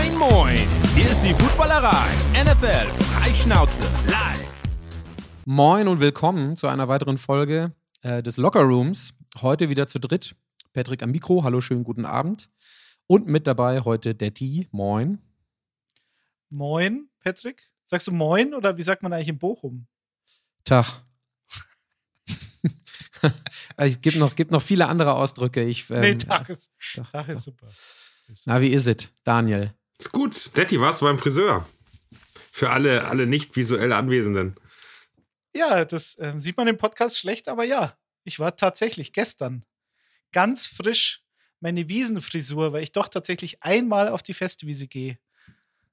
Moin, moin! Hier ist die Footballerei. NFL Freischnauze live. Moin und willkommen zu einer weiteren Folge äh, des Locker Rooms. Heute wieder zu dritt. Patrick am Mikro, hallo, schönen guten Abend. Und mit dabei heute Detti, moin. Moin, Patrick. Sagst du Moin oder wie sagt man eigentlich in Bochum? Tag. es gibt noch, gibt noch viele andere Ausdrücke. Ich, ähm, nee, Tag ist, Tag, Tag ist super. Na, wie ist es, Daniel? Ist gut. Detti, warst du beim Friseur? Für alle, alle nicht visuell Anwesenden. Ja, das ähm, sieht man im Podcast schlecht, aber ja, ich war tatsächlich gestern ganz frisch meine Wiesenfrisur, weil ich doch tatsächlich einmal auf die Festwiese gehe.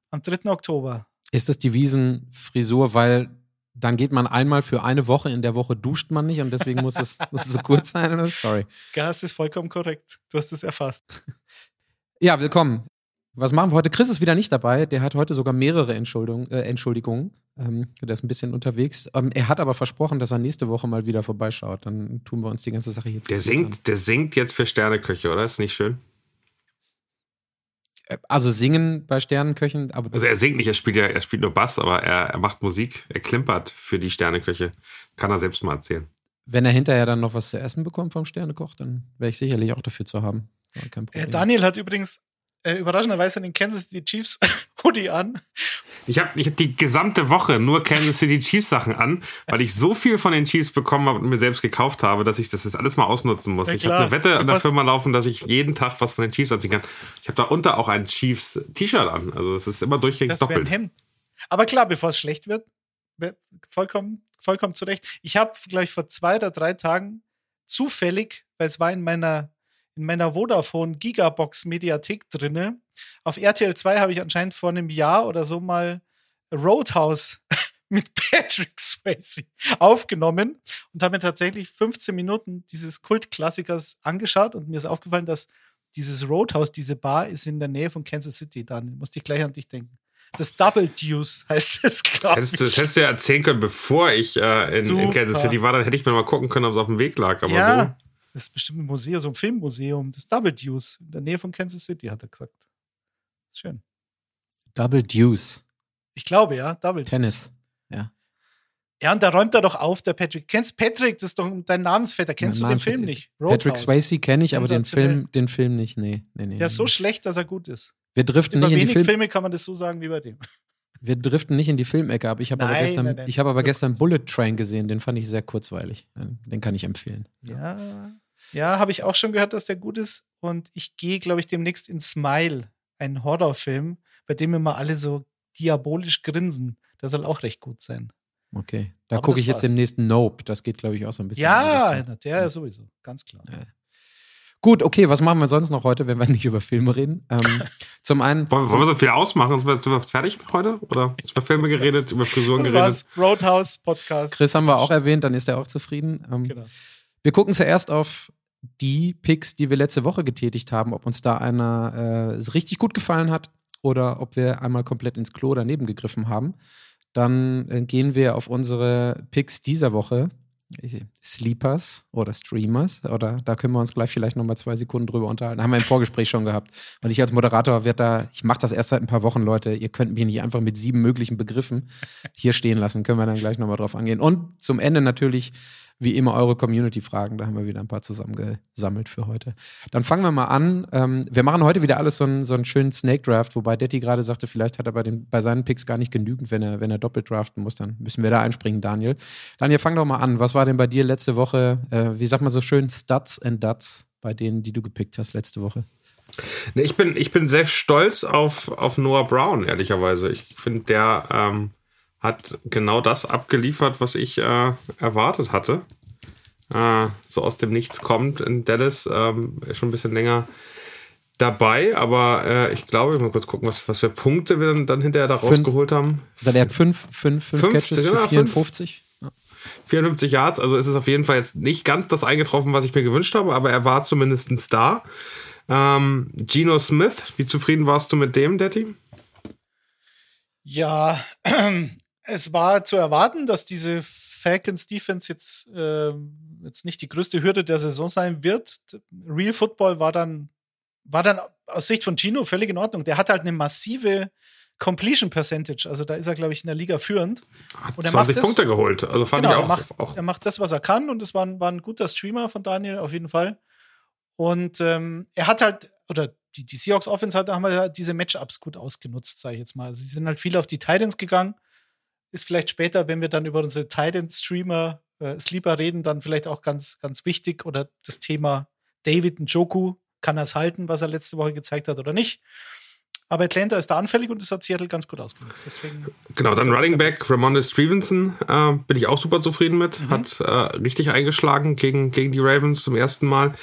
Am 3. Oktober. Ist das die Wiesenfrisur, weil dann geht man einmal für eine Woche, in der Woche duscht man nicht und deswegen muss es, muss es so kurz sein? Sorry. Ja, es ist vollkommen korrekt. Du hast es erfasst. Ja, willkommen. Was machen wir heute? Chris ist wieder nicht dabei. Der hat heute sogar mehrere Entschuldigung, äh, Entschuldigungen. Ähm, der ist ein bisschen unterwegs. Ähm, er hat aber versprochen, dass er nächste Woche mal wieder vorbeischaut. Dann tun wir uns die ganze Sache hier zu Der an. singt, der singt jetzt für Sterneköche, oder? Ist nicht schön? Äh, Also singen bei Sternenköchen, aber Also er singt nicht, er spielt ja, er spielt nur Bass, aber er, er macht Musik, er klimpert für die Sterneköche. Kann er selbst mal erzählen. wenn er hinterher dann noch was zu essen bekommt vom Sternekoch, dann wäre ich sicherlich auch dafür zu haben. Ja, Kein Problem. Äh, Daniel hat übrigens äh, überraschenderweise den Kansas City Chiefs Hoodie an. Ich habe ich hab die gesamte Woche nur Kansas City Chiefs Sachen an, weil ich so viel von den Chiefs bekommen habe und mir selbst gekauft habe, dass ich das jetzt alles mal ausnutzen muss. Ja, ich habe eine Wette an der Firma laufen, dass ich jeden Tag was von den Chiefs anziehen kann. Ich habe darunter auch ein Chiefs T-Shirt an. Also es ist immer durchgängig Das doppelt. Hemd. Aber klar, bevor es schlecht wird, vollkommen, vollkommen zu Recht. Ich habe, glaube ich, vor zwei oder drei Tagen zufällig, weil es war in meiner, in meiner Vodafone Gigabox Mediathek drinne, auf RTL 2 habe ich anscheinend vor einem Jahr oder so mal Roadhouse mit Patrick Swayze aufgenommen und habe mir tatsächlich 15 Minuten dieses Kultklassikers angeschaut und mir ist aufgefallen, dass dieses Roadhouse, diese Bar, ist in der Nähe von Kansas City. Dann musste ich gleich an dich denken. Das Double Deuce heißt es, glaube hättest, ich. du, das hättest du ja erzählen können, bevor ich äh, in, in. Kansas City war. Dann hätte ich mir mal gucken können, ob es auf dem Weg lag. Aber ja, das ist bestimmt ein Museum, so ein Filmmuseum. Das Double Deuce in der Nähe von Kansas City, hat er gesagt. Schön. Double Deuce. Ich glaube, ja, Double Deuce. Tennis. Ja, und da räumt er doch auf, der Patrick. Kennst Patrick, das ist doch dein Namensvetter. Kennst Mein du den Film nicht? Patrick Roadhouse. Swayze kenne ich, aber den. Film, den Film nicht. Nee, nee, nee. Der ist so schlecht, dass er gut ist. Wir driften Über nicht in die wenig Film Filme kann man das so sagen wie bei dem. Wir driften nicht in die Filmecke ab. Ich habe aber gestern, nein, nein. ich habe aber gestern. Bullet Train gesehen. Den fand ich sehr kurzweilig. Den kann ich empfehlen. Ja, ja, habe ich auch schon gehört, dass der gut ist. Und ich gehe, glaube ich, demnächst in Smile, einen Horrorfilm, bei dem immer alle so diabolisch grinsen. Der soll auch recht gut sein. Okay. Da gucke ich jetzt im nächsten Nope. Das geht, glaube ich, auch so ein bisschen. Ja, der sowieso, ganz klar. Gut, okay, was machen wir sonst noch heute, wenn wir nicht über Filme reden? Ähm, zum einen. Wollen, wollen wir so viel ausmachen? Sind wir, sind wir fertig heute? Oder über Filme geredet, über Frisuren Das geredet? war's. Roadhouse Podcast. Chris haben wir auch erwähnt, dann ist er auch zufrieden. Ähm, Genau. Wir gucken zuerst auf die Picks, die wir letzte Woche getätigt haben, ob uns da einer äh, richtig gut gefallen hat oder ob wir einmal komplett ins Klo daneben gegriffen haben. Dann äh, gehen wir auf unsere Picks dieser Woche. Sleepers oder Streamers oder da können wir uns gleich vielleicht nochmal zwei Sekunden drüber unterhalten. Haben wir im Vorgespräch schon gehabt. Und ich als Moderator werde da, ich mache das erst seit ein paar Wochen, Leute. Ihr könnt mich nicht einfach mit sieben möglichen Begriffen hier stehen lassen. Können wir dann gleich nochmal drauf angehen. Und zum Ende natürlich wie immer eure Community-Fragen. Da haben wir wieder ein paar zusammengesammelt für heute. Dann fangen wir mal an. Ähm, wir machen heute wieder alles so einen, so einen schönen Snake-Draft, wobei Detti gerade sagte, vielleicht hat er bei, den, bei seinen Picks gar nicht genügend, wenn er, wenn er doppelt draften muss. Dann müssen wir da einspringen, Daniel. Daniel, fang doch mal an. Was war denn bei dir letzte Woche, äh, wie sagt man so schön, Studs and Duds bei denen, die du gepickt hast letzte Woche? Ich, bin, ich bin sehr stolz auf, auf Noah Brown, ehrlicherweise. Ich finde, der ähm, hat genau das abgeliefert, was ich äh, erwartet hatte. Äh, so aus dem Nichts kommt in Dallas, ähm, ist schon ein bisschen länger dabei, aber äh, ich glaube, ich muss kurz gucken, was, was für Punkte wir dann, dann hinterher da Fünf. rausgeholt haben. Weil er hat fünf, fünf, fünf 50, Catches für ja, fünf. 54. 54 Yards, also ist es auf jeden Fall jetzt nicht ganz das eingetroffen, was ich mir gewünscht habe, aber er war zumindest da. Ähm, Geno Smith, wie zufrieden warst du mit dem, Detti? Ja, es war zu erwarten, dass diese Falcons Defense jetzt, ähm, jetzt nicht die größte Hürde der Saison sein wird. Real Football war dann war dann aus Sicht von Gino völlig in Ordnung. Der hat halt eine massive Completion Percentage. Also da ist er, glaube ich, in der Liga führend. Hat Und er 20 macht das- Punkte geholt. Also fand Genau, ich er, auch, macht, auch er macht das, was er kann und es war ein, war ein guter Streamer von Daniel auf jeden Fall. Und ähm, er hat halt, oder die, die Seahawks Offense hat, haben halt diese Matchups gut ausgenutzt, sage ich jetzt mal. Also sie sind halt viel auf die Titans gegangen. Ist vielleicht später, wenn wir dann über unsere Titans-Streamer, äh, Sleeper reden, dann vielleicht auch ganz, ganz wichtig. Oder das Thema David Njoku, kann er es halten, was er letzte Woche gezeigt hat oder nicht. Aber Atlanta ist da anfällig und das hat Seattle ganz gut ausgenutzt. Deswegen Genau, dann Running Back Ramonde Stevenson, äh, bin ich auch super zufrieden mit. Mhm. Hat äh, richtig eingeschlagen gegen, gegen die Ravens zum ersten Mal.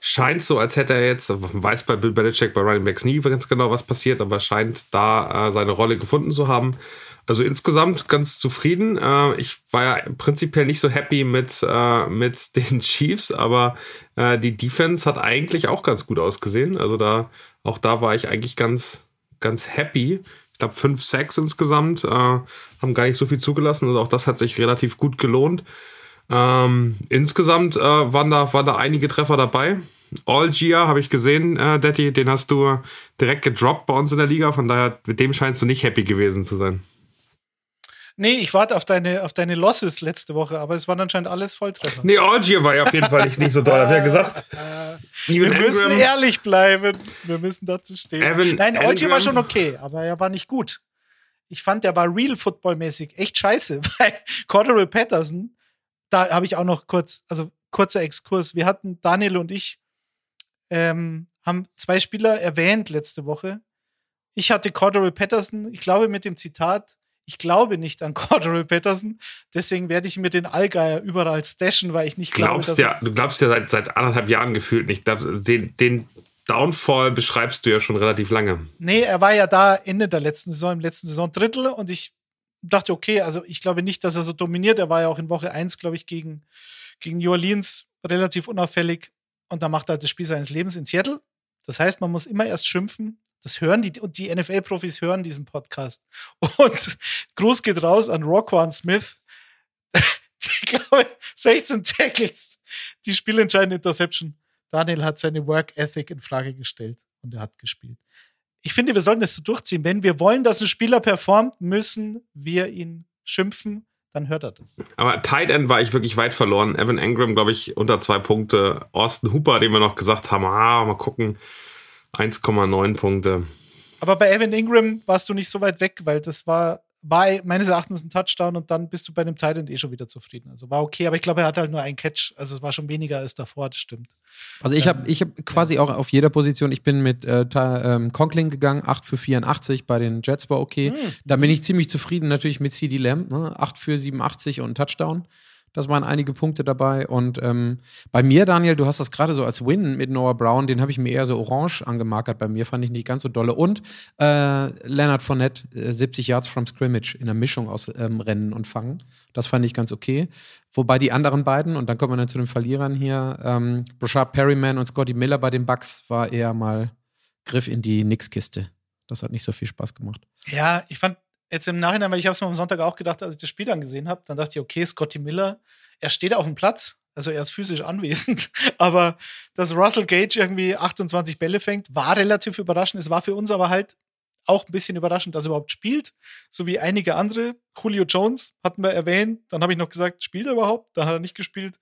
Scheint so, als hätte er jetzt, man weiß bei Bill Belichick bei Running Backs nie ganz genau, was passiert, aber scheint da äh, seine Rolle gefunden zu haben. Also insgesamt ganz zufrieden. Äh, ich war ja prinzipiell nicht so happy mit, äh, mit den Chiefs, aber äh, die Defense hat eigentlich auch ganz gut ausgesehen. Also da, auch da war ich eigentlich ganz, ganz happy. Ich glaube, fünf Sacks insgesamt, haben gar nicht so viel zugelassen. Also auch das hat sich relativ gut gelohnt. Ähm, insgesamt waren, da, waren da einige Treffer dabei. Algier habe ich gesehen, äh, Detti, den hast du direkt gedroppt bei uns in der Liga. Von daher, mit dem scheinst du nicht happy gewesen zu sein. Nee, ich warte auf deine, auf deine Losses letzte Woche, aber es waren anscheinend alles Volltreffer. Nee, Algier war ja auf jeden Fall nicht, nicht so toll, hab ich ja gesagt. Wir Evan müssen Ingram- ehrlich bleiben. Wir müssen dazu stehen. Evan Nein, Olgi war schon okay, aber er war nicht gut. Ich fand, der war real footballmäßig echt scheiße, weil Cordero Patterson, da habe ich auch noch kurz, also kurzer Exkurs. Wir hatten Daniel und ich ähm, haben zwei Spieler erwähnt letzte Woche. Ich hatte Cordero Patterson, ich glaube mit dem Zitat, ich glaube nicht an Cordero Patterson, deswegen werde ich mir den Allgeier überall stashen, weil ich nicht Glaubst glaube, ja, dass er du glaubst ja seit, seit anderthalb Jahren gefühlt nicht. Den, den Downfall beschreibst du ja schon relativ lange. Nee, er war ja da Ende der letzten Saison, im letzten Saison Drittel und ich dachte, okay, also ich glaube nicht, dass er so dominiert. Er war ja auch in Woche 1, glaube ich, gegen, gegen New Orleans relativ unauffällig und da macht er halt das Spiel seines Lebens in Seattle. Das heißt, man muss immer erst schimpfen. Das hören die, und die NFL-Profis hören diesen Podcast. Und Gruß geht raus an Roquan Smith. Ich glaube, 16 Tackles, die spielentscheidende Interception. Daniel hat seine Work Ethic in Frage gestellt und er hat gespielt. Ich finde, wir sollten das so durchziehen. Wenn wir wollen, dass ein Spieler performt, müssen wir ihn schimpfen, dann hört er das. Aber Tight End war ich wirklich weit verloren. Evan Engram, glaube ich, unter zwei Punkte. Austin Hooper, den wir noch gesagt haben, ah, mal gucken. 1,9 Punkte. Aber bei Evan Ingram warst du nicht so weit weg, weil das war, war meines Erachtens ein Touchdown und dann bist du bei dem Titan eh schon wieder zufrieden. Also war okay, aber ich glaube, er hat halt nur einen Catch. Also es war schon weniger als davor, das stimmt. Also ich habe ich hab quasi auch auf jeder Position, ich bin mit äh, ähm, Conkling gegangen, 8 für 84, bei den Jets war okay. Da bin ich ziemlich zufrieden natürlich mit CD Lamb, ne? 8 für 87 und Touchdown. Das waren einige Punkte dabei. Und ähm, bei mir, Daniel, du hast das gerade so als Win mit Noah Brown, den habe ich mir eher so orange angemarkert. Bei mir fand ich nicht ganz so dolle. Und äh, Leonard Fournette, äh, 70 Yards from Scrimmage in der Mischung aus ähm, Rennen und Fangen. Das fand ich ganz okay. Wobei die anderen beiden, und dann kommen wir dann zu den Verlierern hier, ähm, Brashard Perryman und Scotty Miller bei den Bucks war eher mal Griff in die Nix-Kiste. Das hat nicht so viel Spaß gemacht. Ja, ich fand jetzt im Nachhinein, weil ich habe es mir am Sonntag auch gedacht, als ich das Spiel angesehen habe, dann dachte ich, okay, Scotty Miller, er steht auf dem Platz, also er ist physisch anwesend, aber dass Russell Gage irgendwie 28 Bälle fängt, war relativ überraschend. Es war für uns aber halt auch ein bisschen überraschend, dass er überhaupt spielt, so wie einige andere. Julio Jones hatten wir erwähnt, dann habe ich noch gesagt, spielt er überhaupt? Dann hat er nicht gespielt.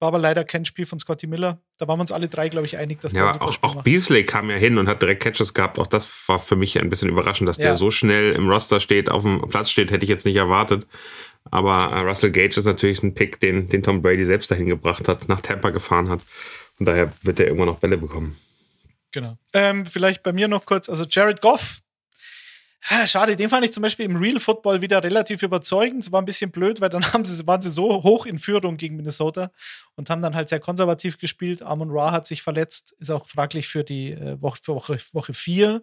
War aber leider kein Spiel von Scotty Miller. Da waren wir uns alle drei, glaube ich, einig, dass der Ja, ein super auch, auch. Beasley kam ja hin und hat direkt Catches gehabt. Auch das war für mich ein bisschen überraschend, dass Ja. der so schnell im Roster steht, auf dem Platz steht, hätte ich jetzt nicht erwartet. Aber äh, Russell Gage ist natürlich ein Pick, den, den Tom Brady selbst dahin gebracht hat, nach Tampa gefahren hat. Und daher wird er irgendwann noch Bälle bekommen. Genau. Ähm, vielleicht bei mir noch kurz, also Jared Goff. Schade, den fand ich zum Beispiel im Real Football wieder relativ überzeugend. Es war ein bisschen blöd, weil dann haben sie, waren sie so hoch in Führung gegen Minnesota und haben dann halt sehr konservativ gespielt. Amon Ra hat sich verletzt, ist auch fraglich für die äh, Woche, für Woche, Woche 4.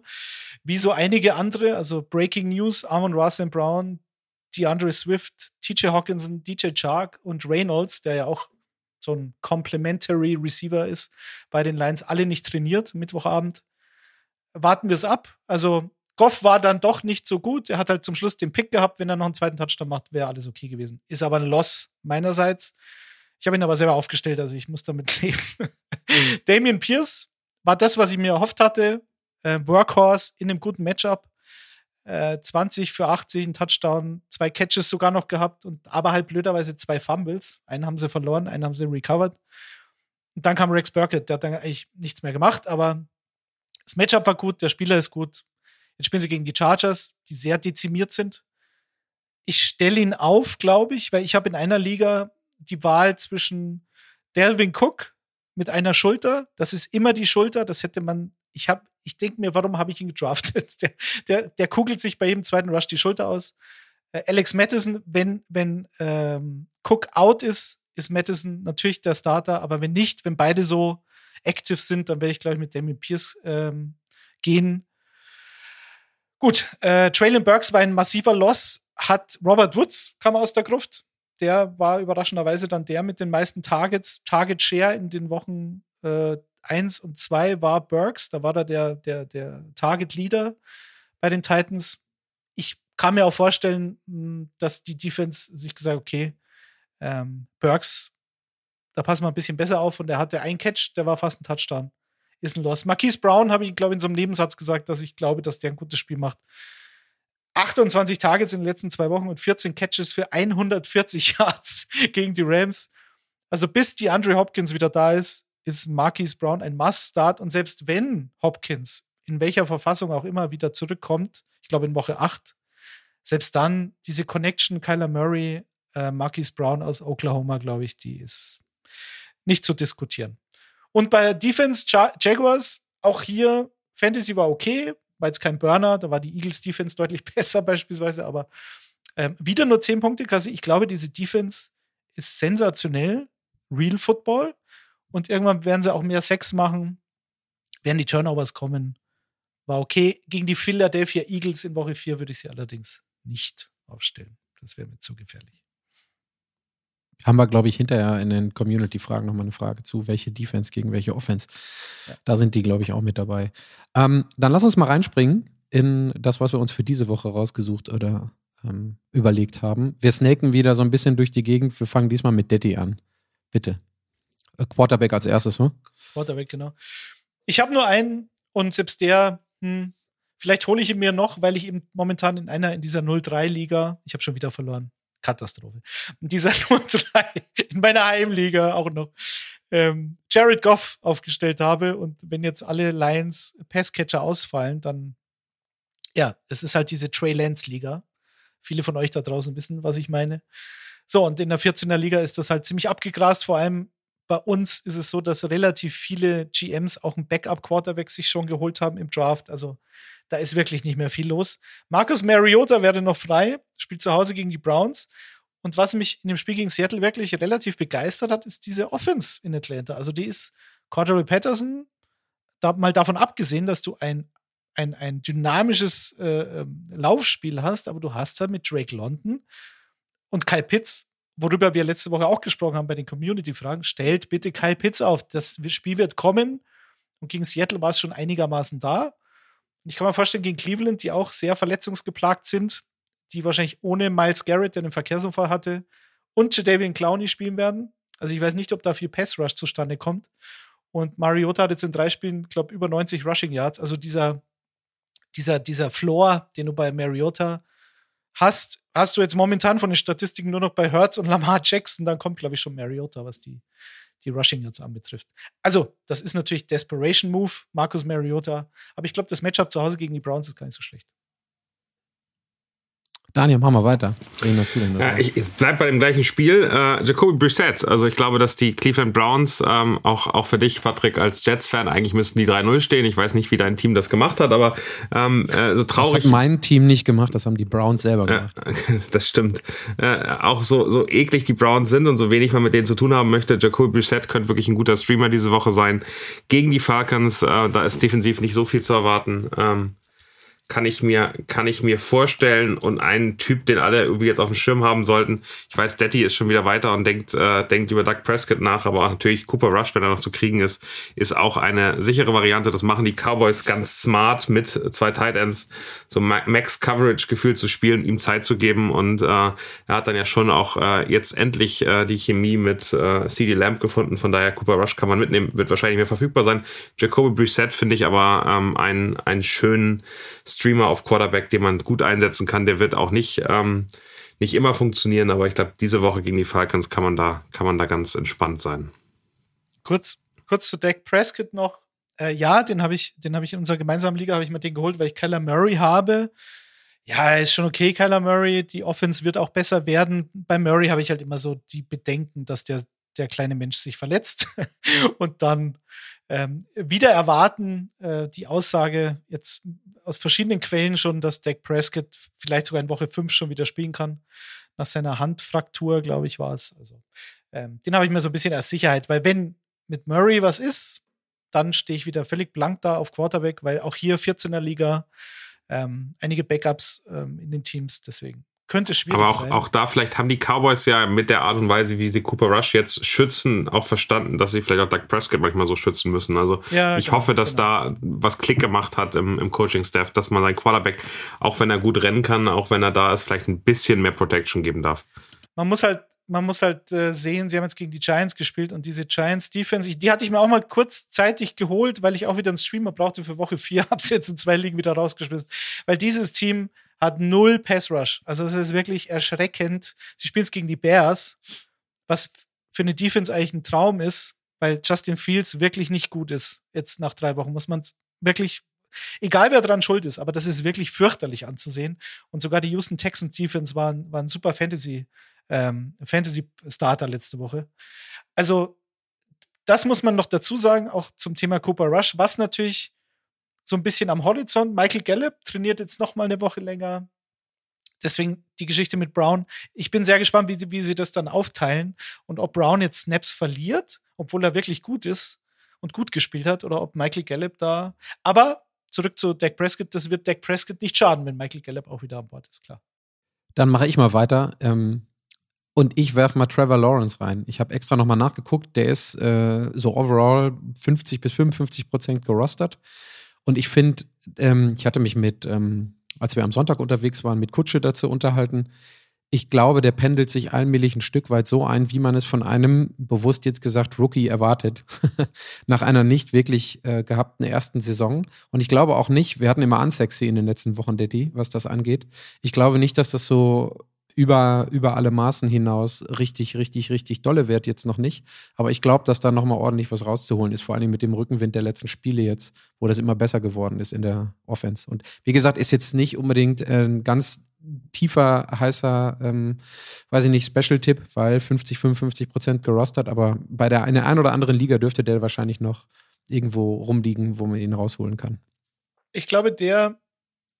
Wie so einige andere, also Breaking News, Amon Ra St. Brown, DeAndre Swift, TJ Hawkinson, DJ Chark und Reynolds, der ja auch so ein Complementary Receiver ist, bei den Lions alle nicht trainiert, Mittwochabend. Warten wir es ab. Also Goff war dann doch nicht so gut. Er hat halt zum Schluss den Pick gehabt. Wenn er noch einen zweiten Touchdown macht, wäre alles okay gewesen. Ist aber ein Loss meinerseits. Ich habe ihn aber selber aufgestellt, also ich muss damit leben. Damian Pierce war das, was ich mir erhofft hatte. Äh, Workhorse in einem guten Matchup. Äh, 20 für 80, ein Touchdown, zwei Catches sogar noch gehabt und aber halt blöderweise zwei Fumbles. Einen haben sie verloren, einen haben sie recovered. Und dann kam Rex Burkett, der hat dann eigentlich nichts mehr gemacht, aber das Matchup war gut, der Spieler ist gut. Jetzt spielen sie gegen die Chargers, die sehr dezimiert sind. Ich stelle ihn auf, glaube ich, weil ich habe in einer Liga die Wahl zwischen Delvin Cook mit einer Schulter. Das ist immer die Schulter. Das hätte man. Ich habe, ich denke mir, warum habe ich ihn gedraftet? Der, der, der kugelt sich bei jedem zweiten Rush die Schulter aus. Äh, Alex Madison, wenn, wenn ähm, Cook out ist, ist Madison natürlich der Starter, aber wenn nicht, wenn beide so active sind, dann werde ich, glaube ich, mit Damien Pierce ähm, gehen. Gut, äh, Traylon Burks war ein massiver Loss, hat Robert Woods kam aus der Gruft. Der war überraschenderweise dann der mit den meisten Targets. Target Share in den Wochen äh, 1 und 2 war Burks. Da war da der, der, der Target Leader bei den Titans. Ich kann mir auch vorstellen, hm, dass die Defense sich gesagt okay, ähm, Burks, da passen wir ein bisschen besser auf und er hatte einen Catch, der war fast ein Touchdown. Ist ein Loss. Marquise Brown habe ich, glaube ich, in so einem Nebensatz gesagt, dass ich glaube, dass der ein gutes Spiel macht. 28 Targets in den letzten zwei Wochen und 14 Catches für 140 Yards gegen die Rams. Also bis die Andre Hopkins wieder da ist, ist Marquise Brown ein Must-Start. Und selbst wenn Hopkins in welcher Verfassung auch immer wieder zurückkommt, ich glaube in Woche 8, selbst dann diese Connection Kyler Murray, äh, Marquise Brown aus Oklahoma, glaube ich, die ist nicht zu diskutieren. Und bei Defense ja Jaguars, auch hier, Fantasy war okay, war jetzt kein Burner, da war die Eagles Defense deutlich besser beispielsweise, aber ähm, wieder nur 10 Punkte, Kasi. Ich glaube, diese Defense ist sensationell, Real Football. Und irgendwann werden sie auch mehr Sex machen, werden die Turnovers kommen. War okay. Gegen die Philadelphia Eagles in Woche 4 würde ich sie allerdings nicht aufstellen. Das wäre mir zu gefährlich. Haben wir, glaube ich, hinterher in den Community-Fragen nochmal eine Frage zu, welche Defense gegen welche Offense. Ja. Da sind die, glaube ich, auch mit dabei. Ähm, dann lass uns mal reinspringen in das, was wir uns für diese Woche rausgesucht oder ähm, überlegt haben. Wir snaken wieder so ein bisschen durch die Gegend. Wir fangen diesmal mit Daddy an. Bitte. Äh, Quarterback als erstes, ne? Quarterback, genau. Ich habe nur einen und selbst der, hm, vielleicht hole ich ihn mir noch, weil ich eben momentan in einer in dieser 0-3-Liga, ich habe schon wieder verloren. Katastrophe. Dieser 0-3 in meiner Heimliga auch noch ähm, Jared Goff aufgestellt habe. Und wenn jetzt alle Lions Passcatcher ausfallen, dann ja, es ist halt diese Trey Lance Liga. Viele von euch da draußen wissen, was ich meine. So, und in der 14er Liga ist das halt ziemlich abgegrast. Vor allem bei uns ist es so, dass relativ viele GMs auch einen Backup-Quarterback sich schon geholt haben im Draft. Also da ist wirklich nicht mehr viel los. Marcus Mariota wäre noch frei, spielt zu Hause gegen die Browns. Und was mich in dem Spiel gegen Seattle wirklich relativ begeistert hat, ist diese Offense in Atlanta. Also die ist Cordero Patterson, da, mal davon abgesehen, dass du ein, ein, ein dynamisches äh, ähm, Laufspiel hast, aber du hast da mit Drake London und Kyle Pitts, worüber wir letzte Woche auch gesprochen haben bei den Community-Fragen, stellt bitte Kyle Pitts auf. Das Spiel wird kommen. Und gegen Seattle war es schon einigermaßen da. Ich kann mir vorstellen, gegen Cleveland, die auch sehr verletzungsgeplagt sind, die wahrscheinlich ohne Miles Garrett, der einen Verkehrsunfall hatte, und Jadavian Clowney spielen werden. Also ich weiß nicht, ob da viel Pass-Rush zustande kommt. Und Mariota hat jetzt in drei Spielen, glaube über 90 Rushing Yards. Also dieser, dieser, dieser Floor, den du bei Mariota hast, hast du jetzt momentan von den Statistiken nur noch bei Hertz und Lamar Jackson. Dann kommt, glaube ich, schon Mariota, was die, die Rushing Yards anbetrifft. Also, das ist natürlich Desperation Move, Marcus Mariota. Aber ich glaube, das Matchup zu Hause gegen die Browns ist gar nicht so schlecht. Daniel, machen wir weiter. Ja, ich bleib bei dem gleichen Spiel. Äh, Jacoby Brissett. Also ich glaube, dass die Cleveland Browns, ähm, auch, auch für dich, Patrick, als Jets-Fan, eigentlich müssten die 3-0 stehen. Ich weiß nicht, wie dein Team das gemacht hat, aber ähm, äh, so traurig. Das hat mein Team nicht gemacht, das haben die Browns selber gemacht. Äh, das stimmt. Äh, auch so, so eklig die Browns sind und so wenig man mit denen zu tun haben möchte, Jacoby Brissett könnte wirklich ein guter Streamer diese Woche sein. Gegen die Falcons, äh, da ist defensiv nicht so viel zu erwarten. Ähm, kann ich mir, kann ich mir vorstellen. Und ein Typ, den alle irgendwie jetzt auf dem Schirm haben sollten. Ich weiß, Daddy ist schon wieder weiter und denkt, äh, denkt über Doug Prescott nach, aber natürlich Cooper Rush, wenn er noch zu kriegen ist, ist auch eine sichere Variante. Das machen die Cowboys ganz smart mit zwei Tight Ends, so Max Coverage gefühlt zu spielen, ihm Zeit zu geben. Und äh, er hat dann ja schon auch äh, jetzt endlich äh, die Chemie mit äh, CD Lamb gefunden. Von daher Cooper Rush kann man mitnehmen, wird wahrscheinlich mehr verfügbar sein. Jacoby Brissett finde ich aber ähm, einen, einen schönen Streamer auf Quarterback, den man gut einsetzen kann. Der wird auch nicht, ähm, nicht immer funktionieren, aber ich glaube, diese Woche gegen die Falcons kann man da, kann man da ganz entspannt sein. Kurz, kurz zu Dak Prescott noch. Äh, ja, den habe ich, den habe ich in unserer gemeinsamen Liga, habe ich mir den geholt, weil ich Kyler Murray habe. Ja, ist schon okay, Kyler Murray. Die Offense wird auch besser werden. Bei Murray habe ich halt immer so die Bedenken, dass der, der kleine Mensch sich verletzt und dann ähm, wieder erwarten äh, die Aussage jetzt aus verschiedenen Quellen schon, dass Dak Prescott vielleicht sogar in Woche 5 schon wieder spielen kann. Nach seiner Handfraktur, glaube ich, war es. Also, ähm, den habe ich mir so ein bisschen als Sicherheit, weil wenn mit Murray was ist, dann stehe ich wieder völlig blank da auf Quarterback, weil auch hier 14er Liga, ähm, einige Backups ähm, in den Teams, deswegen könnte schwierig Aber auch, sein. auch da vielleicht haben die Cowboys ja mit der Art und Weise, wie sie Cooper Rush jetzt schützen, auch verstanden, dass sie vielleicht auch Doug Prescott manchmal so schützen müssen. Also ja, ich genau, hoffe, dass genau. da was Klick gemacht hat im, im Coaching-Staff, dass man seinen Quarterback, auch wenn er gut rennen kann, auch wenn er da ist, vielleicht ein bisschen mehr Protection geben darf. Man muss halt man muss halt äh, sehen, sie haben jetzt gegen die Giants gespielt und diese Giants Defense, die hatte ich mir auch mal kurzzeitig geholt, weil ich auch wieder einen Streamer brauchte für Woche 4, habe sie jetzt in zwei Ligen wieder rausgeschmissen, weil dieses Team hat null Pass Rush. Also es ist wirklich erschreckend. Sie spielen es gegen die Bears, was für eine Defense eigentlich ein Traum ist, weil Justin Fields wirklich nicht gut ist. Jetzt nach drei Wochen muss man wirklich, egal wer dran schuld ist, aber das ist wirklich fürchterlich anzusehen. Und sogar die Houston Texans Defense waren, waren super Fantasy, ähm, Fantasy Starter letzte Woche. Also das muss man noch dazu sagen, auch zum Thema Cooper Rush, was natürlich so ein bisschen am Horizont. Michael Gallup trainiert jetzt noch mal eine Woche länger. Deswegen die Geschichte mit Brown. Ich bin sehr gespannt, wie, wie sie das dann aufteilen und ob Brown jetzt Snaps verliert, obwohl er wirklich gut ist und gut gespielt hat, oder ob Michael Gallup da. Aber zurück zu Dak Prescott. Das wird Dak Prescott nicht schaden, wenn Michael Gallup auch wieder an Bord ist, klar. Dann mache ich mal weiter. Ähm, und ich werfe mal Trevor Lawrence rein. Ich habe extra nochmal nachgeguckt. Der ist äh, so overall 50 bis 55 Prozent gerostert. Und ich finde, ähm, ich hatte mich mit, ähm, als wir am Sonntag unterwegs waren, mit Kutsche dazu unterhalten. Ich glaube, der pendelt sich allmählich ein Stück weit so ein, wie man es von einem, bewusst jetzt gesagt, Rookie erwartet, nach einer nicht wirklich äh, gehabten ersten Saison. Und ich glaube auch nicht, wir hatten immer unsexy in den letzten Wochen, Daddy, was das angeht. Ich glaube nicht, dass das so über, über alle Maßen hinaus richtig, richtig, richtig dolle wird jetzt noch nicht. Aber ich glaube, dass da nochmal ordentlich was rauszuholen ist, vor allem mit dem Rückenwind der letzten Spiele jetzt, wo das immer besser geworden ist in der Offense. Und wie gesagt, ist jetzt nicht unbedingt ein ganz tiefer, heißer, ähm, weiß ich nicht, Special-Tipp, weil 50, 55 Prozent gerostert, aber bei der eine ein oder anderen Liga dürfte der wahrscheinlich noch irgendwo rumliegen, wo man ihn rausholen kann. Ich glaube, der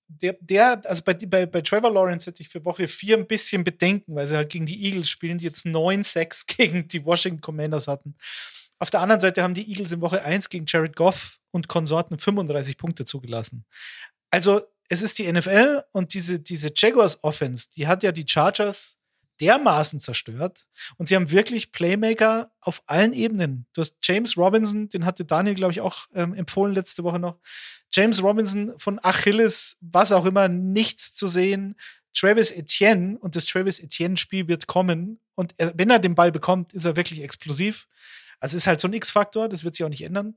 der, der, also bei, bei, bei Trevor Lawrence hätte ich für Woche 4 ein bisschen Bedenken, weil sie halt gegen die Eagles spielen, die jetzt 9-6 gegen die Washington Commanders hatten. Auf der anderen Seite haben die Eagles in Woche 1 gegen Jared Goff und Konsorten 35 Punkte zugelassen. Also, es ist die NFL und diese, diese Jaguars Offense, die hat ja die Chargers dermaßen zerstört. Und sie haben wirklich Playmaker auf allen Ebenen. Du hast James Robinson, den hatte Daniel, glaube ich, auch ähm, empfohlen letzte Woche noch. James Robinson von Achilles, was auch immer, nichts zu sehen. Travis Etienne und das Travis Etienne-Spiel wird kommen. Und er, wenn er den Ball bekommt, ist er wirklich explosiv. Also ist halt so ein X-Faktor, das wird sich auch nicht ändern.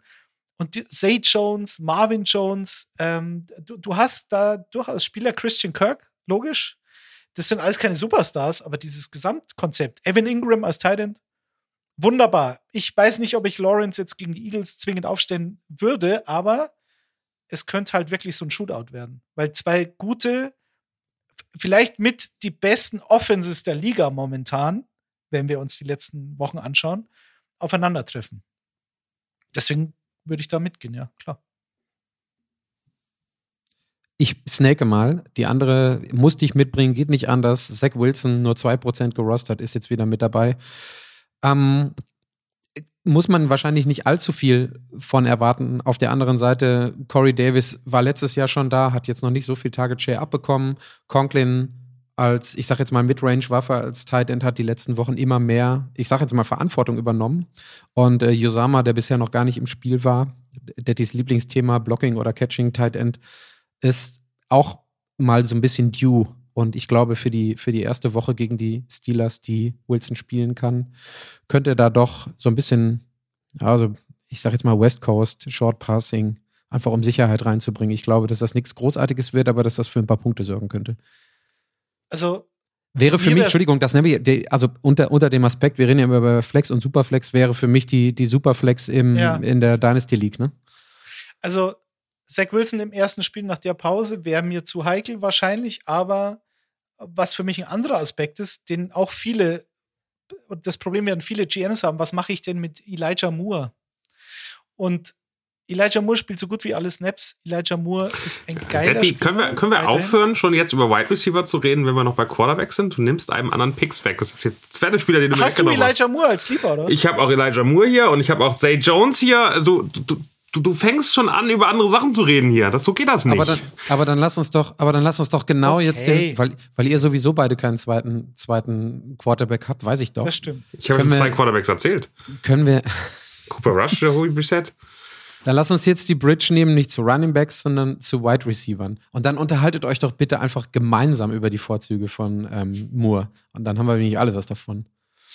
Und Zay Jones, Marvin Jones, ähm, du, du hast da durchaus Spieler Christian Kirk, logisch. Das sind alles keine Superstars, aber dieses Gesamtkonzept, Evan Ingram als Titan, wunderbar. Ich weiß nicht, ob ich Lawrence jetzt gegen die Eagles zwingend aufstellen würde, aber es könnte halt wirklich so ein Shootout werden. Weil zwei gute, vielleicht mit die besten Offenses der Liga momentan, wenn wir uns die letzten Wochen anschauen, aufeinandertreffen. Deswegen würde ich da mitgehen, ja, klar. Ich snake mal. Die andere musste ich mitbringen, geht nicht anders. Zach Wilson, nur 2% gerostert, ist jetzt wieder mit dabei. Ähm, muss man wahrscheinlich nicht allzu viel von erwarten. Auf der anderen Seite, Corey Davis war letztes Jahr schon da, hat jetzt noch nicht so viel Target Share abbekommen. Conklin als, ich sag jetzt mal, Midrange-Waffe als Tight End hat die letzten Wochen immer mehr, ich sag jetzt mal, Verantwortung übernommen. Und äh, Yosama, der bisher noch gar nicht im Spiel war, Dettys Lieblingsthema, Blocking oder Catching Tight End, ist auch mal so ein bisschen due. Und ich glaube, für die, für die erste Woche gegen die Steelers, die Wilson spielen kann, könnte er da doch so ein bisschen, also ich sag jetzt mal West Coast, Short Passing, einfach um Sicherheit reinzubringen. Ich glaube, dass das nichts Großartiges wird, aber dass das für ein paar Punkte sorgen könnte. Also Wäre für mich, Entschuldigung, das nenne ich, also unter, unter dem Aspekt, wir reden ja über Flex und Superflex, wäre für mich die, die Superflex im, ja. in der Dynasty League, ne? Also, Zach Wilson im ersten Spiel nach der Pause wäre mir zu heikel wahrscheinlich, aber was für mich ein anderer Aspekt ist, den auch viele, das Problem werden viele GMs haben, was mache ich denn mit Elijah Moore? Und Elijah Moore spielt so gut wie alle Snaps. Elijah Moore ist ein geiler Daddy, können wir, können wir aufhören, schon jetzt über Wide Receiver zu reden, wenn wir noch bei Quarterback sind? Du nimmst einem anderen Picks weg. Das ist jetzt der zweite Spieler, den du Hast du Elijah Moore als Lieber, oder? Ich habe auch Elijah Moore hier und ich habe auch Zay Jones hier. Also, du, du, du fängst schon an, über andere Sachen zu reden hier. Das, so geht das nicht. Aber dann, aber dann lass uns doch, aber dann lass uns doch genau okay. jetzt den, weil, weil ihr sowieso beide keinen zweiten, zweiten Quarterback habt, weiß ich doch. Das stimmt. Ich habe schon zwei Quarterbacks erzählt. Können wir. Cooper Rush, Jacoby Brissett. Dann lass uns jetzt die Bridge nehmen, nicht zu Running Backs, sondern zu Wide Receivern. Und dann unterhaltet euch doch bitte einfach gemeinsam über die Vorzüge von ähm, Moore. Und dann haben wir nämlich alle was davon.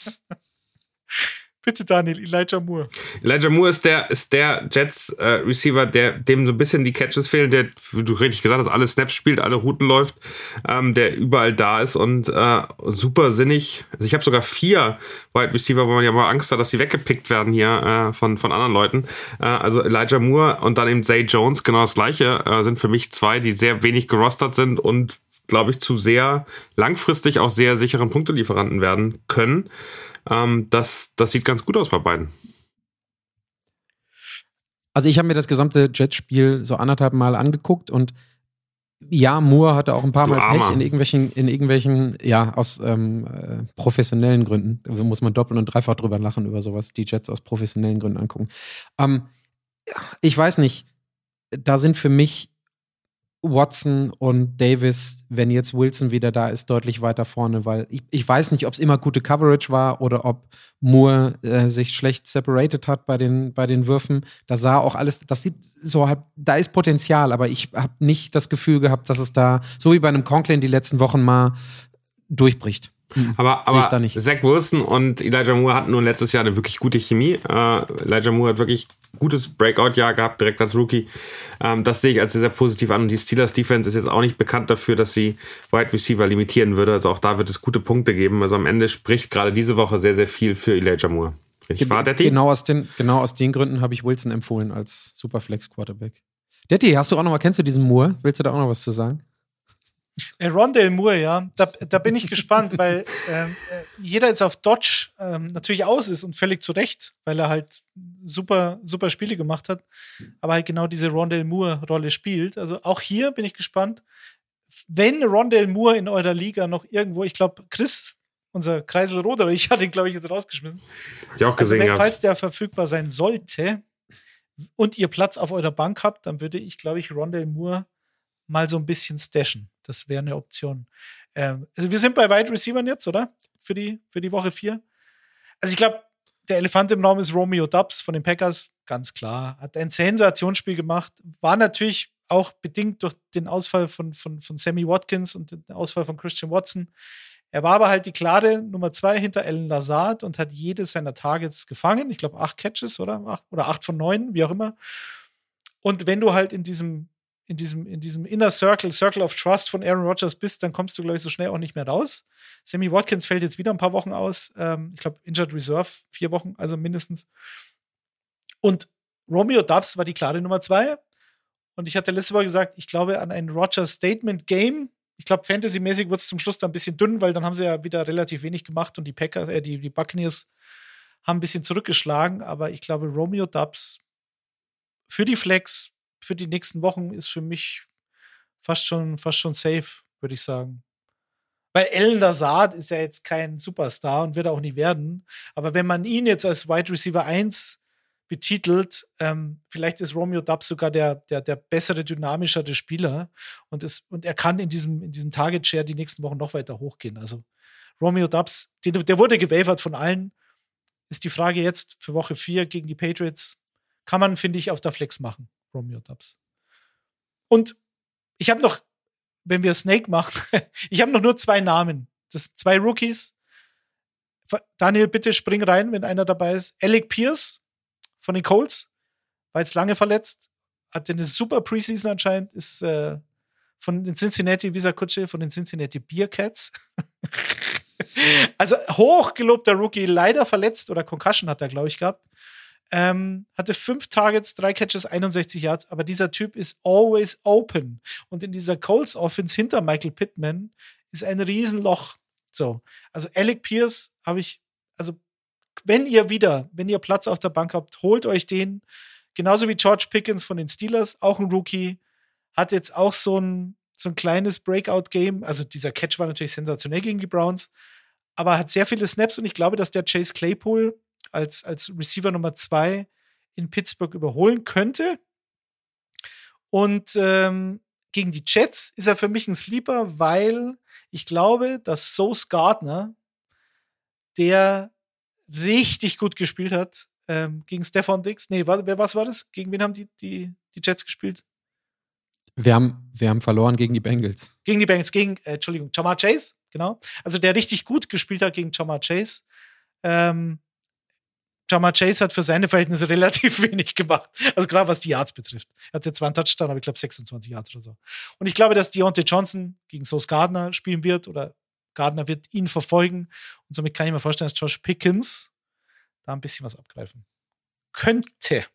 Bitte, Daniel, Elijah Moore. Elijah Moore ist der, ist der Jets-Receiver, äh, der, dem so ein bisschen die Catches fehlen, der, wie du richtig gesagt hast, alle Snaps spielt, alle Routen läuft, ähm, der überall da ist und äh, super sinnig. Also ich habe sogar vier Wide Receiver, wo man ja mal Angst hat, dass sie weggepickt werden hier äh, von, von anderen Leuten. Äh, also Elijah Moore und dann eben Zay Jones, genau das gleiche, äh, sind für mich zwei, die sehr wenig gerostert sind und, glaube ich, zu sehr langfristig auch sehr sicheren Punktelieferanten werden können. Ähm, das, das sieht ganz gut aus bei beiden. Also ich habe mir das gesamte Jetspiel so anderthalb Mal angeguckt und ja, Moore hatte auch ein paar Mal Pech in irgendwelchen, in irgendwelchen, ja, aus ähm, äh, professionellen Gründen. Da muss man doppelt und dreifach drüber lachen über sowas, die Jets aus professionellen Gründen angucken. Ähm, ich weiß nicht, da sind für mich Watson und Davis, wenn jetzt Wilson wieder da ist, deutlich weiter vorne, weil ich, ich weiß nicht, ob es immer gute Coverage war oder ob Moore äh, sich schlecht separated hat bei den, bei den Würfen. Da sah auch alles, das sieht so halt, da ist Potenzial, aber ich habe nicht das Gefühl gehabt, dass es da, so wie bei einem Conklin die letzten Wochen mal durchbricht. Mhm. Aber, aber Zach Wilson und Elijah Moore hatten nur letztes Jahr eine wirklich gute Chemie. Uh, Elijah Moore hat wirklich gutes Breakout-Jahr gehabt, direkt als Rookie. Ähm, das sehe ich als sehr, sehr positiv an. Und die Steelers Defense ist jetzt auch nicht bekannt dafür, dass sie Wide Receiver limitieren würde. Also auch da wird es gute Punkte geben. Also am Ende spricht gerade diese Woche sehr, sehr viel für Elijah Moore. Richtig wahr, Detti? Genau aus den, genau aus den Gründen habe ich Wilson empfohlen als Superflex-Quarterback. Detti, hast du auch noch mal, kennst du diesen Moore? Willst du da auch noch was zu sagen? Äh, Rondell Moore, ja, da, da bin ich gespannt, weil ähm, äh, jeder jetzt auf Dodge ähm, natürlich aus ist und völlig zu Recht, weil er halt super, super Spiele gemacht hat, aber halt genau diese Rondell Moore-Rolle spielt. Also auch hier bin ich gespannt. Wenn Rondell Moore in eurer Liga noch irgendwo, ich glaube, Chris, unser Kreisel Roder, ich hatte ihn, glaube ich, jetzt rausgeschmissen. Ich auch gesehen. Also, wenn, falls der verfügbar sein sollte und ihr Platz auf eurer Bank habt, dann würde ich, glaube ich, Rondell Moore mal so ein bisschen stashen. Das wäre eine Option. Ähm, also wir sind bei Wide Receivers jetzt, oder? Für die, für die Woche 4. Also ich glaube, der Elefant im Raum ist Romeo Dubs von den Packers, ganz klar. Hat ein Sensationsspiel gemacht. War natürlich auch bedingt durch den Ausfall von, von, von Sammy Watkins und den Ausfall von Christian Watson. Er war aber halt die klare Nummer zwei hinter Alan Lazard und hat jedes seiner Targets gefangen. Ich glaube, acht Catches oder acht, oder acht von neun, wie auch immer. Und wenn du halt in diesem in diesem, in diesem Inner Circle, Circle of Trust von Aaron Rodgers bist, dann kommst du, glaube ich, so schnell auch nicht mehr raus. Sammy Watkins fällt jetzt wieder ein paar Wochen aus. Ähm, ich glaube, Injured Reserve, vier Wochen, also mindestens. Und Romeo Dubs war die klare Nummer zwei. Und ich hatte letzte Woche gesagt, ich glaube an ein Rodgers Statement Game. Ich glaube, fantasymäßig wird es zum Schluss dann ein bisschen dünn, weil dann haben sie ja wieder relativ wenig gemacht und die Packers, äh, die, die Buccaneers haben ein bisschen zurückgeschlagen. Aber ich glaube, Romeo Dubs für die Flex für die nächsten Wochen ist für mich fast schon, fast schon safe, würde ich sagen. Weil Ellen Lazard ist ja jetzt kein Superstar und wird auch nie werden. Aber wenn man ihn jetzt als Wide Receiver 1 betitelt, ähm, vielleicht ist Romeo Dubs sogar der, der, der bessere, dynamischere Spieler und, ist, und er kann in diesem, in diesem Target Share die nächsten Wochen noch weiter hochgehen. Also Romeo Dubs, den, der wurde gewavert von allen. Ist die Frage jetzt für Woche 4 gegen die Patriots, kann man, finde ich, auf der Flex machen, Romeo Dubs. Und ich habe noch wenn wir Snake machen, ich habe noch nur zwei Namen. Das sind zwei Rookies. Daniel, bitte spring rein, wenn einer dabei ist. Alec Pierce von den Colts, war jetzt lange verletzt, hatte eine super Preseason anscheinend, ist äh, von den Cincinnati, Visa Kutsche, von den Cincinnati Bearcats. also hochgelobter Rookie, leider verletzt oder Concussion hat er, glaube ich, gehabt. Ähm, hatte fünf Targets, drei Catches, 61 Yards, aber dieser Typ ist always open. Und in dieser Colts Offense hinter Michael Pittman ist ein Riesenloch. So, also Alec Pierce habe ich, also wenn ihr wieder, wenn ihr Platz auf der Bank habt, holt euch den. Genauso wie George Pickens von den Steelers, auch ein Rookie, hat jetzt auch so ein, so ein kleines Breakout-Game. Also dieser Catch war natürlich sensationell gegen die Browns, aber hat sehr viele Snaps und ich glaube, dass der Chase Claypool als, als Receiver Nummer zwei in Pittsburgh überholen könnte. Und ähm, gegen die Jets ist er für mich ein Sleeper, weil ich glaube, dass Sauce Gardner, der richtig gut gespielt hat, ähm, gegen Stefan Dix. Nee, wer, was war das? Gegen wen haben die, die, die Jets gespielt? Wir haben, wir haben verloren gegen die Bengals. Gegen die Bengals, gegen, äh, Entschuldigung, Jamar Chase, genau. Also der richtig gut gespielt hat gegen Jamar Chase. Ähm, Jamar Chase hat für seine Verhältnisse relativ wenig gemacht. Also gerade was die Yards betrifft. Er hatte zwar einen Touchdown, aber ich glaube 26 Yards oder so. Und ich glaube, dass Deontay Johnson gegen Sauce Gardner spielen wird oder Gardner wird ihn verfolgen. Und somit kann ich mir vorstellen, dass Josh Pickens da ein bisschen was abgreifen könnte.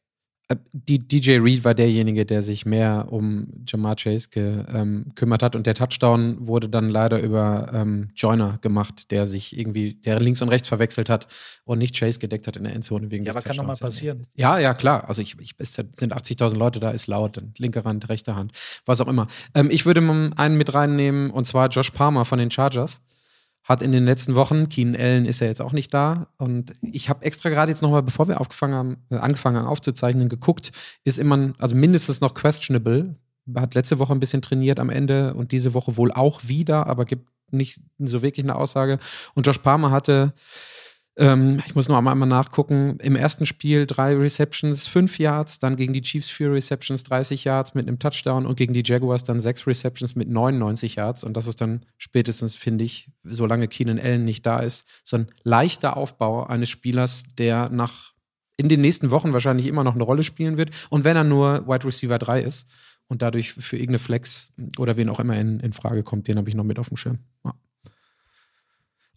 Äh, die DJ Reed war derjenige, der sich mehr um Jamar Chase gekümmert ähm, hat und der Touchdown wurde dann leider über ähm, Joyner gemacht, der sich irgendwie, der links und rechts verwechselt hat und nicht Chase gedeckt hat in der Endzone wegen ja, des aber kann nochmal passieren. Ja, ja, klar. Also ich, ich es sind 80.000 Leute da, ist laut, linke Hand, rechte Hand, was auch immer. Ähm, ich würde einen mit reinnehmen und zwar Josh Palmer von den Chargers hat in den letzten Wochen, Keenan Allen ist ja jetzt auch nicht da. Und ich habe extra gerade jetzt nochmal, bevor wir aufgefangen haben, äh, angefangen haben aufzuzeichnen, geguckt, ist immer, also mindestens noch questionable. Hat letzte Woche ein bisschen trainiert am Ende und diese Woche wohl auch wieder, aber gibt nicht so wirklich eine Aussage. Und Josh Palmer hatte ähm, ich muss noch einmal nachgucken. Im ersten Spiel drei Receptions, fünf Yards, dann gegen die Chiefs vier Receptions, 30 Yards mit einem Touchdown und gegen die Jaguars dann sechs Receptions mit 99 Yards. Und das ist dann spätestens, finde ich, solange Keenan Allen nicht da ist, so ein leichter Aufbau eines Spielers, der nach in den nächsten Wochen wahrscheinlich immer noch eine Rolle spielen wird. Und wenn er nur Wide Receiver 3 ist und dadurch für irgendeine Flex oder wen auch immer in, in Frage kommt, den habe ich noch mit auf dem Schirm. Ja.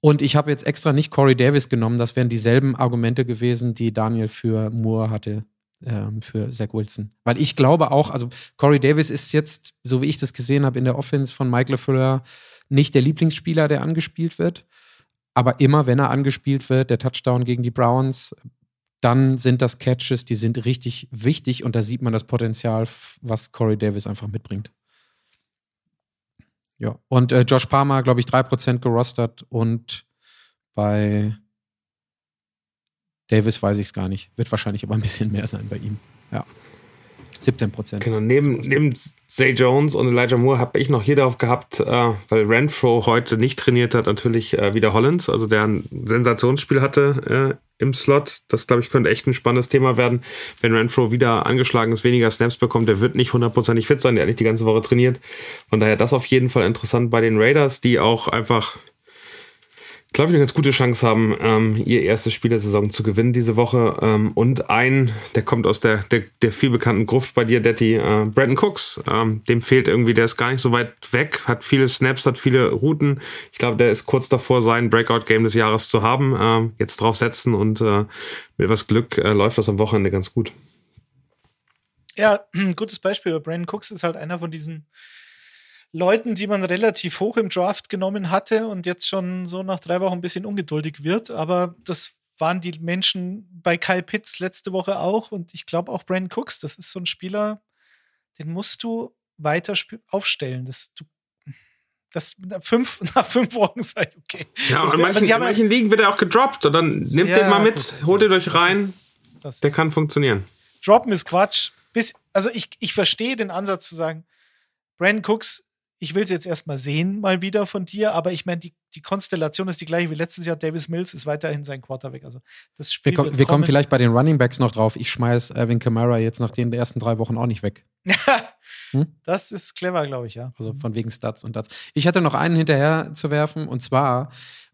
Und ich habe jetzt extra nicht Corey Davis genommen. Das wären dieselben Argumente gewesen, die Daniel für Moore hatte, ähm, für Zach Wilson. Weil ich glaube auch, also Corey Davis ist jetzt, so wie ich das gesehen habe, in der Offense von Mike LeFleur nicht der Lieblingsspieler, der angespielt wird. Aber immer, wenn er angespielt wird, der Touchdown gegen die Browns, dann sind das Catches, die sind richtig wichtig und da sieht man das Potenzial, was Corey Davis einfach mitbringt. Ja, und äh, Josh Palmer, glaube ich, 3% gerostert und bei Davis weiß ich es gar nicht. Wird wahrscheinlich aber ein bisschen mehr sein bei ihm. Ja. 17 Prozent. Genau, neben, neben Zay Jones und Elijah Moore habe ich noch hier darauf gehabt, äh, weil Renfro heute nicht trainiert hat, natürlich äh, wieder Hollins, also der ein Sensationsspiel hatte äh, im Slot. Das, glaube ich, könnte echt ein spannendes Thema werden. Wenn Renfro wieder angeschlagen ist, weniger Snaps bekommt, der wird nicht hundertprozentig fit sein, der hat nicht die ganze Woche trainiert. Von daher das auf jeden Fall interessant bei den Raiders, die auch einfach glaube ich, eine ganz gute Chance haben, ähm, ihr erstes Spiel der Saison zu gewinnen diese Woche. Ähm, und ein, der kommt aus der, der, der viel bekannten Gruft bei dir, Detti, äh, Brandon Cooks. Ähm, dem fehlt irgendwie, der ist gar nicht so weit weg, hat viele Snaps, hat viele Routen. Ich glaube, der ist kurz davor, sein Breakout-Game des Jahres zu haben. Ähm, jetzt drauf setzen und äh, mit etwas Glück äh, läuft das am Wochenende ganz gut. Ja, ein gutes Beispiel. Brandon Cooks ist halt einer von diesen Leuten, die man relativ hoch im Draft genommen hatte und jetzt schon so nach drei Wochen ein bisschen ungeduldig wird. Aber das waren die Menschen bei Kyle Pitts letzte Woche auch und ich glaube auch Brandon Cooks. Das ist so ein Spieler, den musst du weiter aufstellen. Das, du, Das fünf, nach fünf Wochen ich, okay. Ja, Das und manchen, in ja- manchen Ligen wird er auch gedroppt und dann nehmt Ja, den mal mit, gut. holt ihn euch rein, ist- der kann funktionieren. Droppen ist Quatsch. Bis, also ich, ich verstehe den Ansatz zu sagen, Brandon Cooks, ich will es jetzt erstmal sehen, mal wieder von dir, aber ich meine, die, die Konstellation ist die gleiche wie letztes Jahr. Davis Mills ist weiterhin sein Quarterback. Also das Wir, Spiel kommen- wird wir kommen vielleicht bei den Running Backs noch drauf. Ich schmeiß Alvin Kamara jetzt nach den ersten drei Wochen auch nicht weg. Hm? Das ist clever, glaube ich, ja. Also von wegen Stats und Stats. Ich hatte noch einen hinterher zu werfen und zwar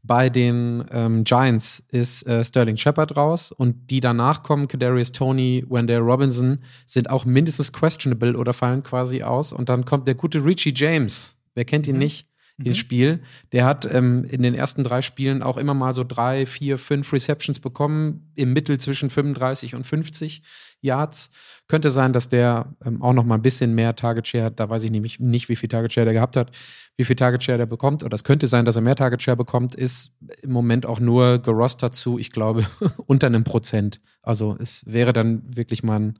bei den ähm, Giants ist äh, Sterling Shepard raus und die danach kommen, Kadarius Tony, Wendell Robinson, sind auch mindestens questionable oder fallen quasi aus. Und dann kommt der gute Richie James. Wer kennt ihn Mhm. nicht? ins Spiel. Der hat ähm, in den ersten drei Spielen auch immer mal so drei, vier, fünf Receptions bekommen, im Mittel zwischen 35 und 50 Yards. Könnte sein, dass der ähm, auch noch mal ein bisschen mehr Target Share hat. Da weiß ich nämlich nicht, wie viel Target Share der gehabt hat, wie viel Target Share der bekommt. Oder es könnte sein, dass er mehr Target Share bekommt. Ist im Moment auch nur gerostert zu, ich glaube, unter einem Prozent. Also es wäre dann wirklich mal ein,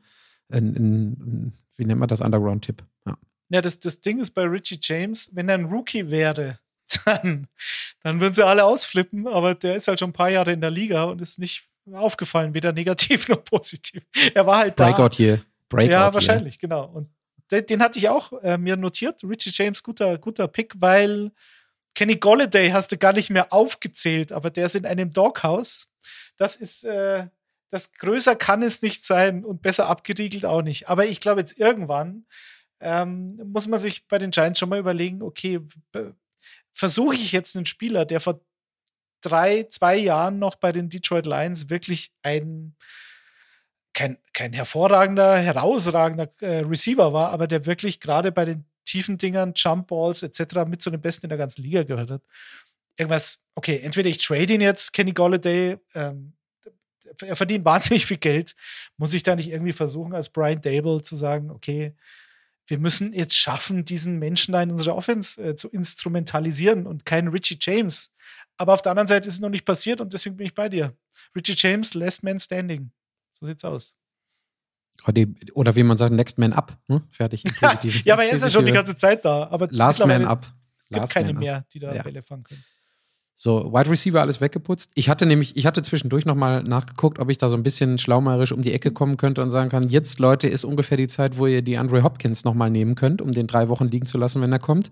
ein, ein wie nennt man das, Underground-Tipp. Ja. Ja, das, das Ding ist bei Richie James, wenn er ein Rookie wäre, dann, dann würden sie alle ausflippen, aber der ist halt schon ein paar Jahre in der Liga und ist nicht aufgefallen, weder negativ noch positiv. Er war halt da. Breakout hier. Breakout ja, hier. wahrscheinlich, genau. Und den, den hatte ich auch äh, mir notiert. Richie James, guter, guter Pick, weil Kenny Golladay hast du gar nicht mehr aufgezählt, aber der ist in einem Doghouse. Das ist, äh, das größer kann es nicht sein und besser abgeriegelt auch nicht. Aber ich glaube, jetzt irgendwann ähm, muss man sich bei den Giants schon mal überlegen, okay, versuche ich jetzt einen Spieler, der vor drei, zwei Jahren noch bei den Detroit Lions wirklich ein kein, kein hervorragender, herausragender äh, Receiver war, aber der wirklich gerade bei den tiefen Dingern, Jump Balls etc. mit zu den Besten in der ganzen Liga gehört hat. Irgendwas, okay, entweder ich trade ihn jetzt, Kenny Golladay, ähm, er verdient wahnsinnig viel Geld, muss ich da nicht irgendwie versuchen, als Brian Dable zu sagen, okay, wir müssen jetzt schaffen, diesen Menschen da in unserer Offense äh, zu instrumentalisieren und keinen Richie James. Aber auf der anderen Seite ist es noch nicht passiert und deswegen bin ich bei dir. Richie James, Last Man Standing. So sieht's aus. Oder, wie man sagt, Next Man Up. Ne? Fertig. Ja, aber er ist ja schon die ganze Zeit da. Aber Last Man Up. gibt Last keine mehr, die da Ja. Bälle fangen können. So, Wide Receiver alles weggeputzt. Ich hatte nämlich, ich hatte zwischendurch nochmal nachgeguckt, ob ich da so ein bisschen schlaumeierisch um die Ecke kommen könnte und sagen kann, jetzt, Leute, ist ungefähr die Zeit, wo ihr die Andre Hopkins nochmal nehmen könnt, um den drei Wochen liegen zu lassen, wenn er kommt.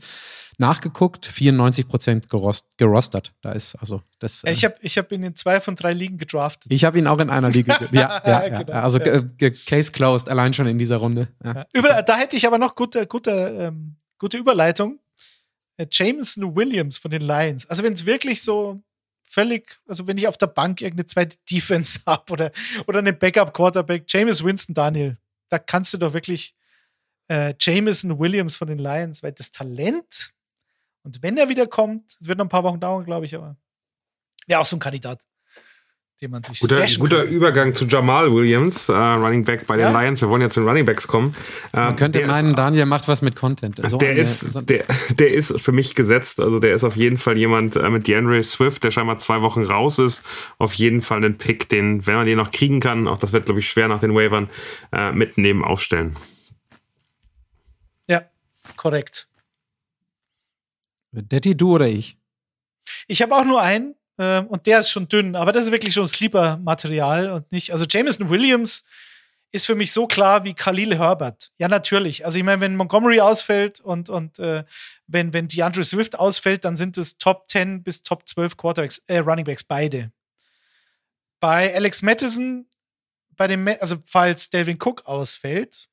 Nachgeguckt, 94 Prozent gerost, gerostert. Da ist, also, das. Ja, ich habe ich hab ihn in zwei von drei Ligen gedraftet. ich habe ihn auch in einer Liga. ja, ja, ja, Genau, Also, ja. Case closed, allein schon in dieser Runde. Ja. Über, da hätte ich aber noch gute, gute, ähm, gute Überleitung. Äh, Jameson Williams von den Lions. Also, wenn es wirklich so völlig, also wenn ich auf der Bank irgendeine zweite Defense habe oder, oder einen Backup-Quarterback, James Winston Daniel, da kannst du doch wirklich äh, Jameson Williams von den Lions, weil das Talent und wenn er wieder kommt, es wird noch ein paar Wochen dauern, glaube ich, aber wäre auch so ein Kandidat, den man sich Guter, guter. Übergang zu Jamal Williams, äh, Running Back bei den Ja? Lions. Wir wollen jetzt zu den Running Backs kommen. Man Ähm, könnte der ist- meinen, Daniel macht was mit Content. So der eine- ist, so- der, der ist für mich gesetzt. Also der ist auf jeden Fall jemand äh, mit DeAndre Swift, der scheinbar zwei Wochen raus ist. Auf jeden Fall ein Pick, den, wenn man den noch kriegen kann, auch das wird, glaube ich, schwer nach den Waivern, äh, mitnehmen, aufstellen. Ja, korrekt. Daddy, du oder ich? Ich habe auch nur einen ähm, und der ist schon dünn, aber das ist wirklich schon Sleeper-Material und nicht. Also Jameson Williams ist für mich so klar wie Khalil Herbert. Ja, natürlich. Also ich meine, wenn Montgomery ausfällt und, und äh, wenn, wenn DeAndre Swift ausfällt, dann sind es Top 10 bis Top 12 Quarterbacks, äh, Runningbacks, beide. Bei Alex Mattison, bei dem, also falls Delvin Cook ausfällt,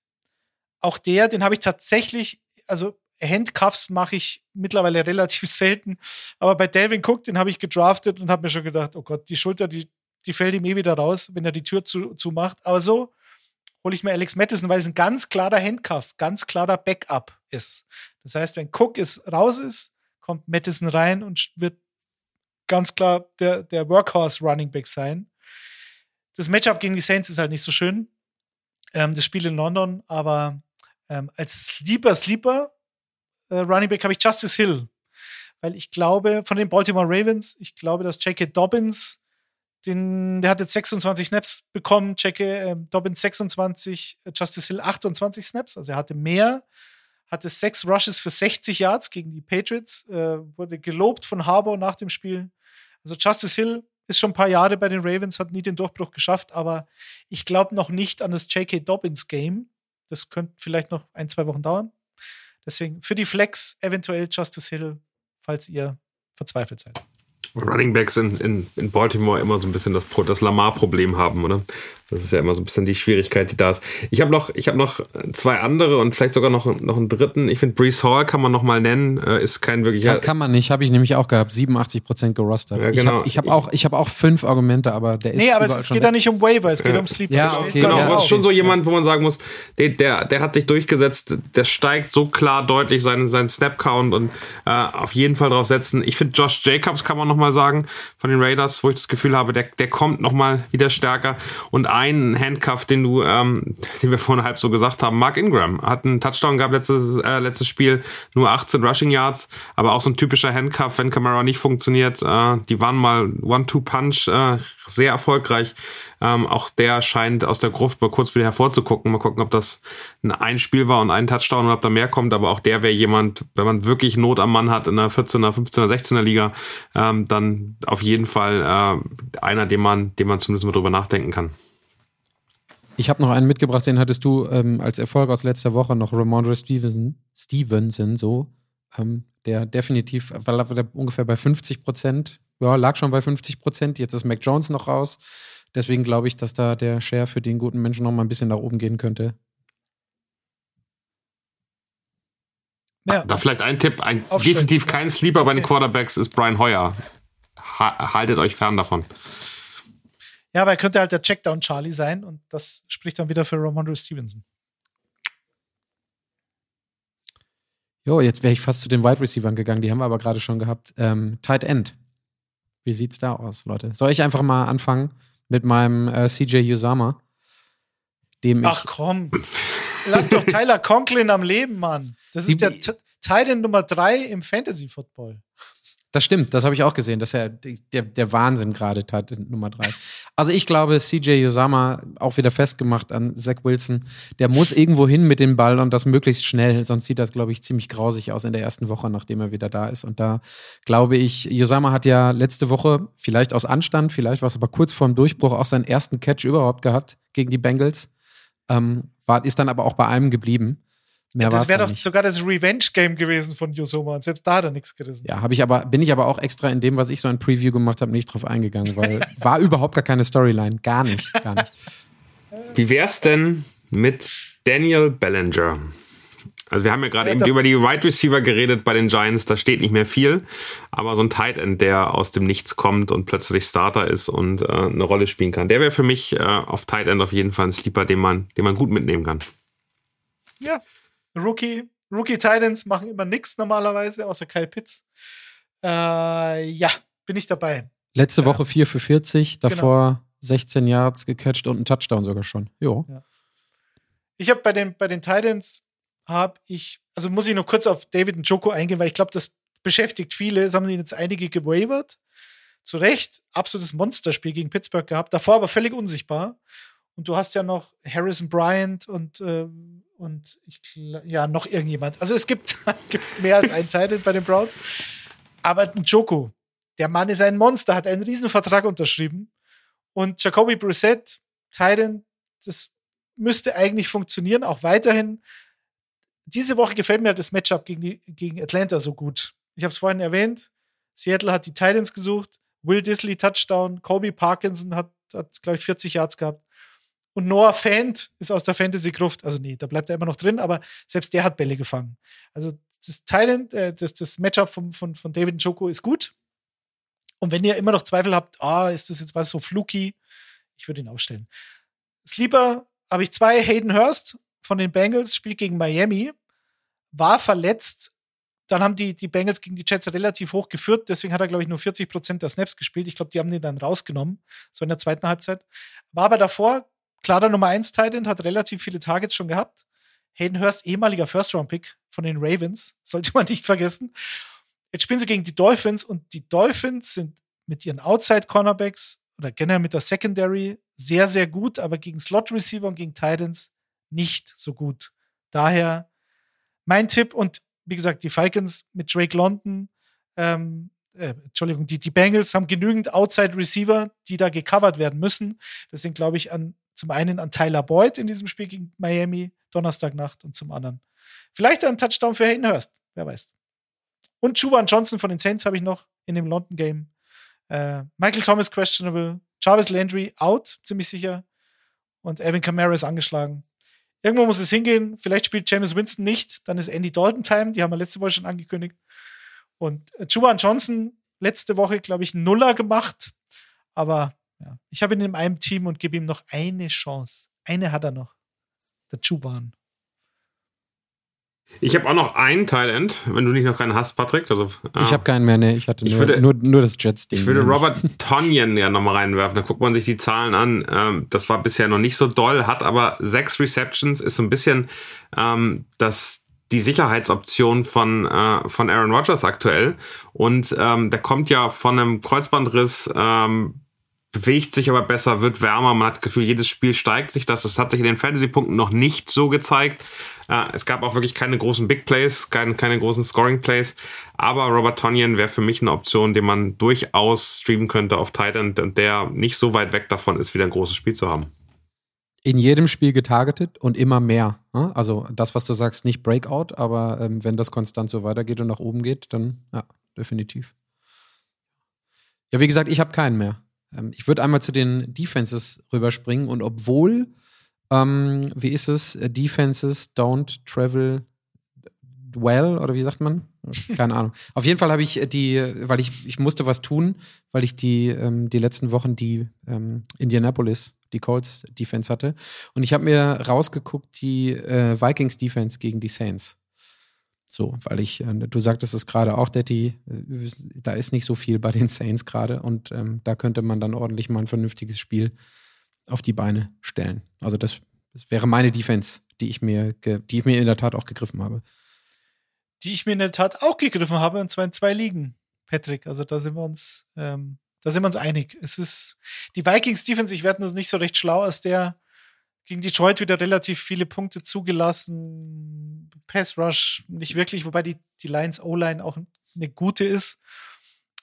auch der, den habe ich tatsächlich, also Handcuffs mache ich mittlerweile relativ selten, aber bei Delvin Cook, den habe ich gedraftet und habe mir schon gedacht, oh Gott, die Schulter, die, die fällt ihm eh wieder raus, wenn er die Tür zu, zumacht. Aber so hole ich mir Alex Mattison, weil es ein ganz klarer Handcuff, ganz klarer Backup ist. Das heißt, wenn Cook ist, raus ist, kommt Mattison rein und wird ganz klar der, der Workhorse Running Back sein. Das Matchup gegen die Saints ist halt nicht so schön. Ähm, das Spiel in London, aber ähm, als Sleeper, Sleeper äh, Running Back habe ich Justice Hill. Weil ich glaube, von den Baltimore Ravens, ich glaube, dass J.K. Dobbins, den, der hat jetzt 26 Snaps bekommen, J.K. Ähm, Dobbins 26, äh, Justice Hill 28 Snaps, also er hatte mehr, hatte sechs Rushes für 60 Yards gegen die Patriots, äh, wurde gelobt von Harbour nach dem Spiel. Also Justice Hill ist schon ein paar Jahre bei den Ravens, hat nie den Durchbruch geschafft, aber ich glaube noch nicht an das J.K. Dobbins Game. Das könnte vielleicht noch ein, zwei Wochen dauern. Deswegen für die Flex eventuell Justice Hill, falls ihr verzweifelt seid. Running Backs in, in, in Baltimore immer so ein bisschen das, das Lamar-Problem haben, oder? Das ist ja immer so ein bisschen die Schwierigkeit, die da ist. Ich habe noch, ich habe noch zwei andere und vielleicht sogar noch, noch einen dritten. Ich finde, Brees Hall kann man noch mal nennen. Äh, ist kein wirklicher. Ja, kann man nicht. Habe ich nämlich auch gehabt. 87 Prozent gerostert. Ja, genau. Ich habe hab auch, ich hab auch fünf Argumente, aber der ist. Nee, aber es geht da nicht um Waiver, es geht Ja. um Sleeper. Ja, Das okay, Genau, ja, aber es drauf. ist schon so jemand, wo man sagen muss, der, der, der hat sich durchgesetzt, der steigt so klar deutlich seinen, seinen Snap-Count und äh, auf jeden Fall drauf setzen. Ich finde, Josh Jacobs kann man nochmal sagen, von den Raiders, wo ich das Gefühl habe, der, der kommt nochmal wieder stärker. Und ein Handcuff, den du, ähm, den wir vorhin halb so gesagt haben, Mark Ingram hat einen Touchdown gehabt letztes, äh, letztes Spiel, nur 18 Rushing Yards, aber auch so ein typischer Handcuff, wenn Camara nicht funktioniert. Äh, die waren mal One-Two-Punch, äh, sehr erfolgreich. Ähm, auch der scheint aus der Gruft mal kurz wieder hervorzugucken. Mal gucken, ob das ein Einspiel war und ein Touchdown und ob da mehr kommt. Aber auch der wäre jemand, wenn man wirklich Not am Mann hat in der 14er, 15er, 16er Liga, ähm, dann auf jeden Fall äh, einer, den man, den man zumindest mal drüber nachdenken kann. Ich habe noch einen mitgebracht, den hattest du ähm, als Erfolg aus letzter Woche noch Ramondre Stevenson, Stevenson so, ähm, der definitiv, war war der ungefähr bei 50 Prozent, ja, lag schon bei 50 Prozent, jetzt ist Mac Jones noch raus. Deswegen glaube ich, dass da der Share für den guten Menschen noch mal ein bisschen nach oben gehen könnte. Ja. Da vielleicht ein Tipp, ein definitiv kein Sleeper bei den. Quarterbacks ist Brian Hoyer. Ha haltet euch fern davon. Ja, aber er könnte halt der Checkdown Charlie sein und das spricht dann wieder für Ramondre Stevenson. Jo, jetzt wäre ich fast zu den Wide Receivers gegangen, die haben wir aber gerade schon gehabt. Ähm, Tight End. Wie sieht's da aus, Leute? Soll ich einfach mal anfangen mit meinem äh, CJ Usama, dem Ach ich komm, lass doch Tyler Conklin am Leben, Mann. Das ist Die- der T- Titan Nummer 3 im Fantasy Football. Das stimmt, das habe ich auch gesehen. Das ist ja der, der Wahnsinn gerade, Tight End Nummer drei. Also ich glaube, CJ Usama, auch wieder festgemacht an Zach Wilson, der muss irgendwo hin mit dem Ball und das möglichst schnell, sonst sieht das, glaube ich, ziemlich grausig aus in der ersten Woche, nachdem er wieder da ist. Und da glaube ich, Usama hat ja letzte Woche, vielleicht aus Anstand, vielleicht war es aber kurz vorm Durchbruch, auch seinen ersten Catch überhaupt gehabt gegen die Bengals. Ähm, war, ist dann aber auch bei einem geblieben. Mehr das wäre doch nicht. sogar das Revenge-Game gewesen von Yosoma und selbst da hat er nichts gerissen. Ja, habe ich aber, bin ich aber auch extra in dem, was ich so ein Preview gemacht habe, nicht drauf eingegangen, weil war überhaupt gar keine Storyline. Gar nicht, gar nicht. Wie wär's denn mit Daniel Bellinger? Also wir haben ja gerade Ja, eben über die Wide Receiver geredet bei den Giants, da steht nicht mehr viel, aber so ein Tight End, der aus dem Nichts kommt und plötzlich Starter ist und äh, eine Rolle spielen kann, der wäre für mich äh, auf Tight End auf jeden Fall ein Sleeper, den man, den man gut mitnehmen kann. Ja. Rookie, Rookie Titans machen immer nichts normalerweise, außer Kyle Pitts. Äh, ja, bin ich dabei. Letzte Ja. Woche 4 für 40, davor 16 Yards gecatcht und ein Touchdown sogar schon. Jo. Ich habe bei den, bei den Titans, habe ich, also muss ich nur kurz auf David und Joko eingehen, weil ich glaube, das beschäftigt viele. Es haben ihn jetzt einige gewavert. Zu Recht, absolutes Monsterspiel gegen Pittsburgh gehabt, davor aber völlig unsichtbar. Und du hast ja noch Harrison Bryant und, äh, und ich, ja, noch irgendjemand. Also es gibt, gibt mehr als einen Titan bei den Browns. Aber Joko, der Mann ist ein Monster, hat einen riesen Vertrag unterschrieben. Und Jacoby Brissett, Titan, das müsste eigentlich funktionieren, auch weiterhin. Diese Woche gefällt mir halt das Matchup gegen, die, gegen Atlanta so gut. Ich habe es vorhin erwähnt. Seattle hat die Titans gesucht. Will Disley Touchdown. Kobe Parkinson hat, hat glaube ich, 40 Yards gehabt. Und Noah Fant ist aus der Fantasy-Gruft. Also, nee, da bleibt er immer noch drin, aber selbst der hat Bälle gefangen. Also, das Titan, äh, das, das Matchup von, von, von David Njoko ist gut. Und wenn ihr immer noch Zweifel habt, ah, ist das jetzt was so fluky, ich würde ihn aufstellen. Sleeper habe ich zwei. Hayden Hurst von den Bengals spielt gegen Miami, war verletzt. Dann haben die, die Bengals gegen die Jets relativ hoch geführt. Deswegen hat er, glaube ich, nur 40 Prozent der Snaps gespielt. Ich glaube, die haben den dann rausgenommen, so in der zweiten Halbzeit. War aber davor klarer Nummer 1 Titan, hat relativ viele Targets schon gehabt. Hayden Hurst, ehemaliger First-Round-Pick von den Ravens, sollte man nicht vergessen. Jetzt spielen sie gegen die Dolphins und die Dolphins sind mit ihren Outside-Cornerbacks oder generell mit der Secondary sehr, sehr gut, aber gegen Slot-Receiver und gegen Titans nicht so gut. Daher mein Tipp und wie gesagt, die Falcons mit Drake London, ähm, äh, Entschuldigung, die, die Bengals haben genügend Outside Receiver, die da gecovert werden müssen. Das sind, glaube ich, an, zum einen an Tyler Boyd in diesem Spiel gegen Miami, Donnerstagnacht und zum anderen vielleicht ein Touchdown für Hayden Hurst, wer weiß. Und Juwan Johnson von den Saints habe ich noch in dem London Game. Äh, Michael Thomas questionable, Jarvis Landry out, ziemlich sicher. Und Evan Kamara ist angeschlagen. Irgendwo muss es hingehen. Vielleicht spielt James Winston nicht. Dann ist Andy Dalton Time. Die haben wir letzte Woche schon angekündigt. Und Juwan Johnson letzte Woche, glaube ich, Nuller gemacht. Aber ja, ich habe ihn in einem Team und gebe ihm noch eine Chance. Eine hat er noch. Der Juwan. Ich habe auch noch einen End, wenn du nicht noch keinen hast, Patrick. Also, äh, ich habe keinen mehr, ne. Ich hatte ich nur, würde, nur, nur, das Jets-Ding. Ich würde Robert Tonyan ja nochmal reinwerfen. Da guckt man sich die Zahlen an. Ähm, das war bisher noch nicht so doll, hat aber sechs Receptions, ist so ein bisschen ähm, das die Sicherheitsoption von, äh, von Aaron Rodgers aktuell. Und ähm, der kommt ja von einem Kreuzbandriss, ähm, bewegt sich aber besser, wird wärmer. Man hat das Gefühl, jedes Spiel steigt sich das. Das hat sich in den Fantasy-Punkten noch nicht so gezeigt. Äh, es gab auch wirklich keine großen Big Plays, keine, keine großen Scoring Plays. Aber Robert Tonyan wäre für mich eine Option, die man durchaus streamen könnte auf Titan, der nicht so weit weg davon ist, wieder ein großes Spiel zu haben. In jedem Spiel getargetet und immer mehr. Ne? Also das, was du sagst, nicht Breakout, aber ähm, wenn das konstant so weitergeht und nach oben geht, dann ja, definitiv. Ja, wie gesagt, ich habe keinen mehr. Ähm, ich würde einmal zu den Defenses rüberspringen und obwohl, ähm, wie ist es, äh, Defenses don't travel well oder wie sagt man? Keine Ahnung. Auf jeden Fall habe ich die, weil ich, ich musste was tun, weil ich die, ähm, die letzten Wochen die ähm, Indianapolis, die Colts Defense hatte. Und ich habe mir rausgeguckt, die äh, Vikings Defense gegen die Saints. So, weil ich, äh, du sagtest es gerade auch, Daddy, äh, da ist nicht so viel bei den Saints gerade und ähm, da könnte man dann ordentlich mal ein vernünftiges Spiel auf die Beine stellen. Also das, das wäre meine Defense, die ich mir, die ich mir in der Tat auch gegriffen habe. Die ich mir in der Tat auch gegriffen habe, und zwar in zwei Ligen, Patrick. Also da sind wir uns, ähm, da sind wir uns einig. Es ist die Vikings Defense, ich werde das nicht so recht schlau aus der gegen Detroit wieder relativ viele Punkte zugelassen. Pass Rush nicht wirklich, wobei die, die Lions O-Line auch eine gute ist.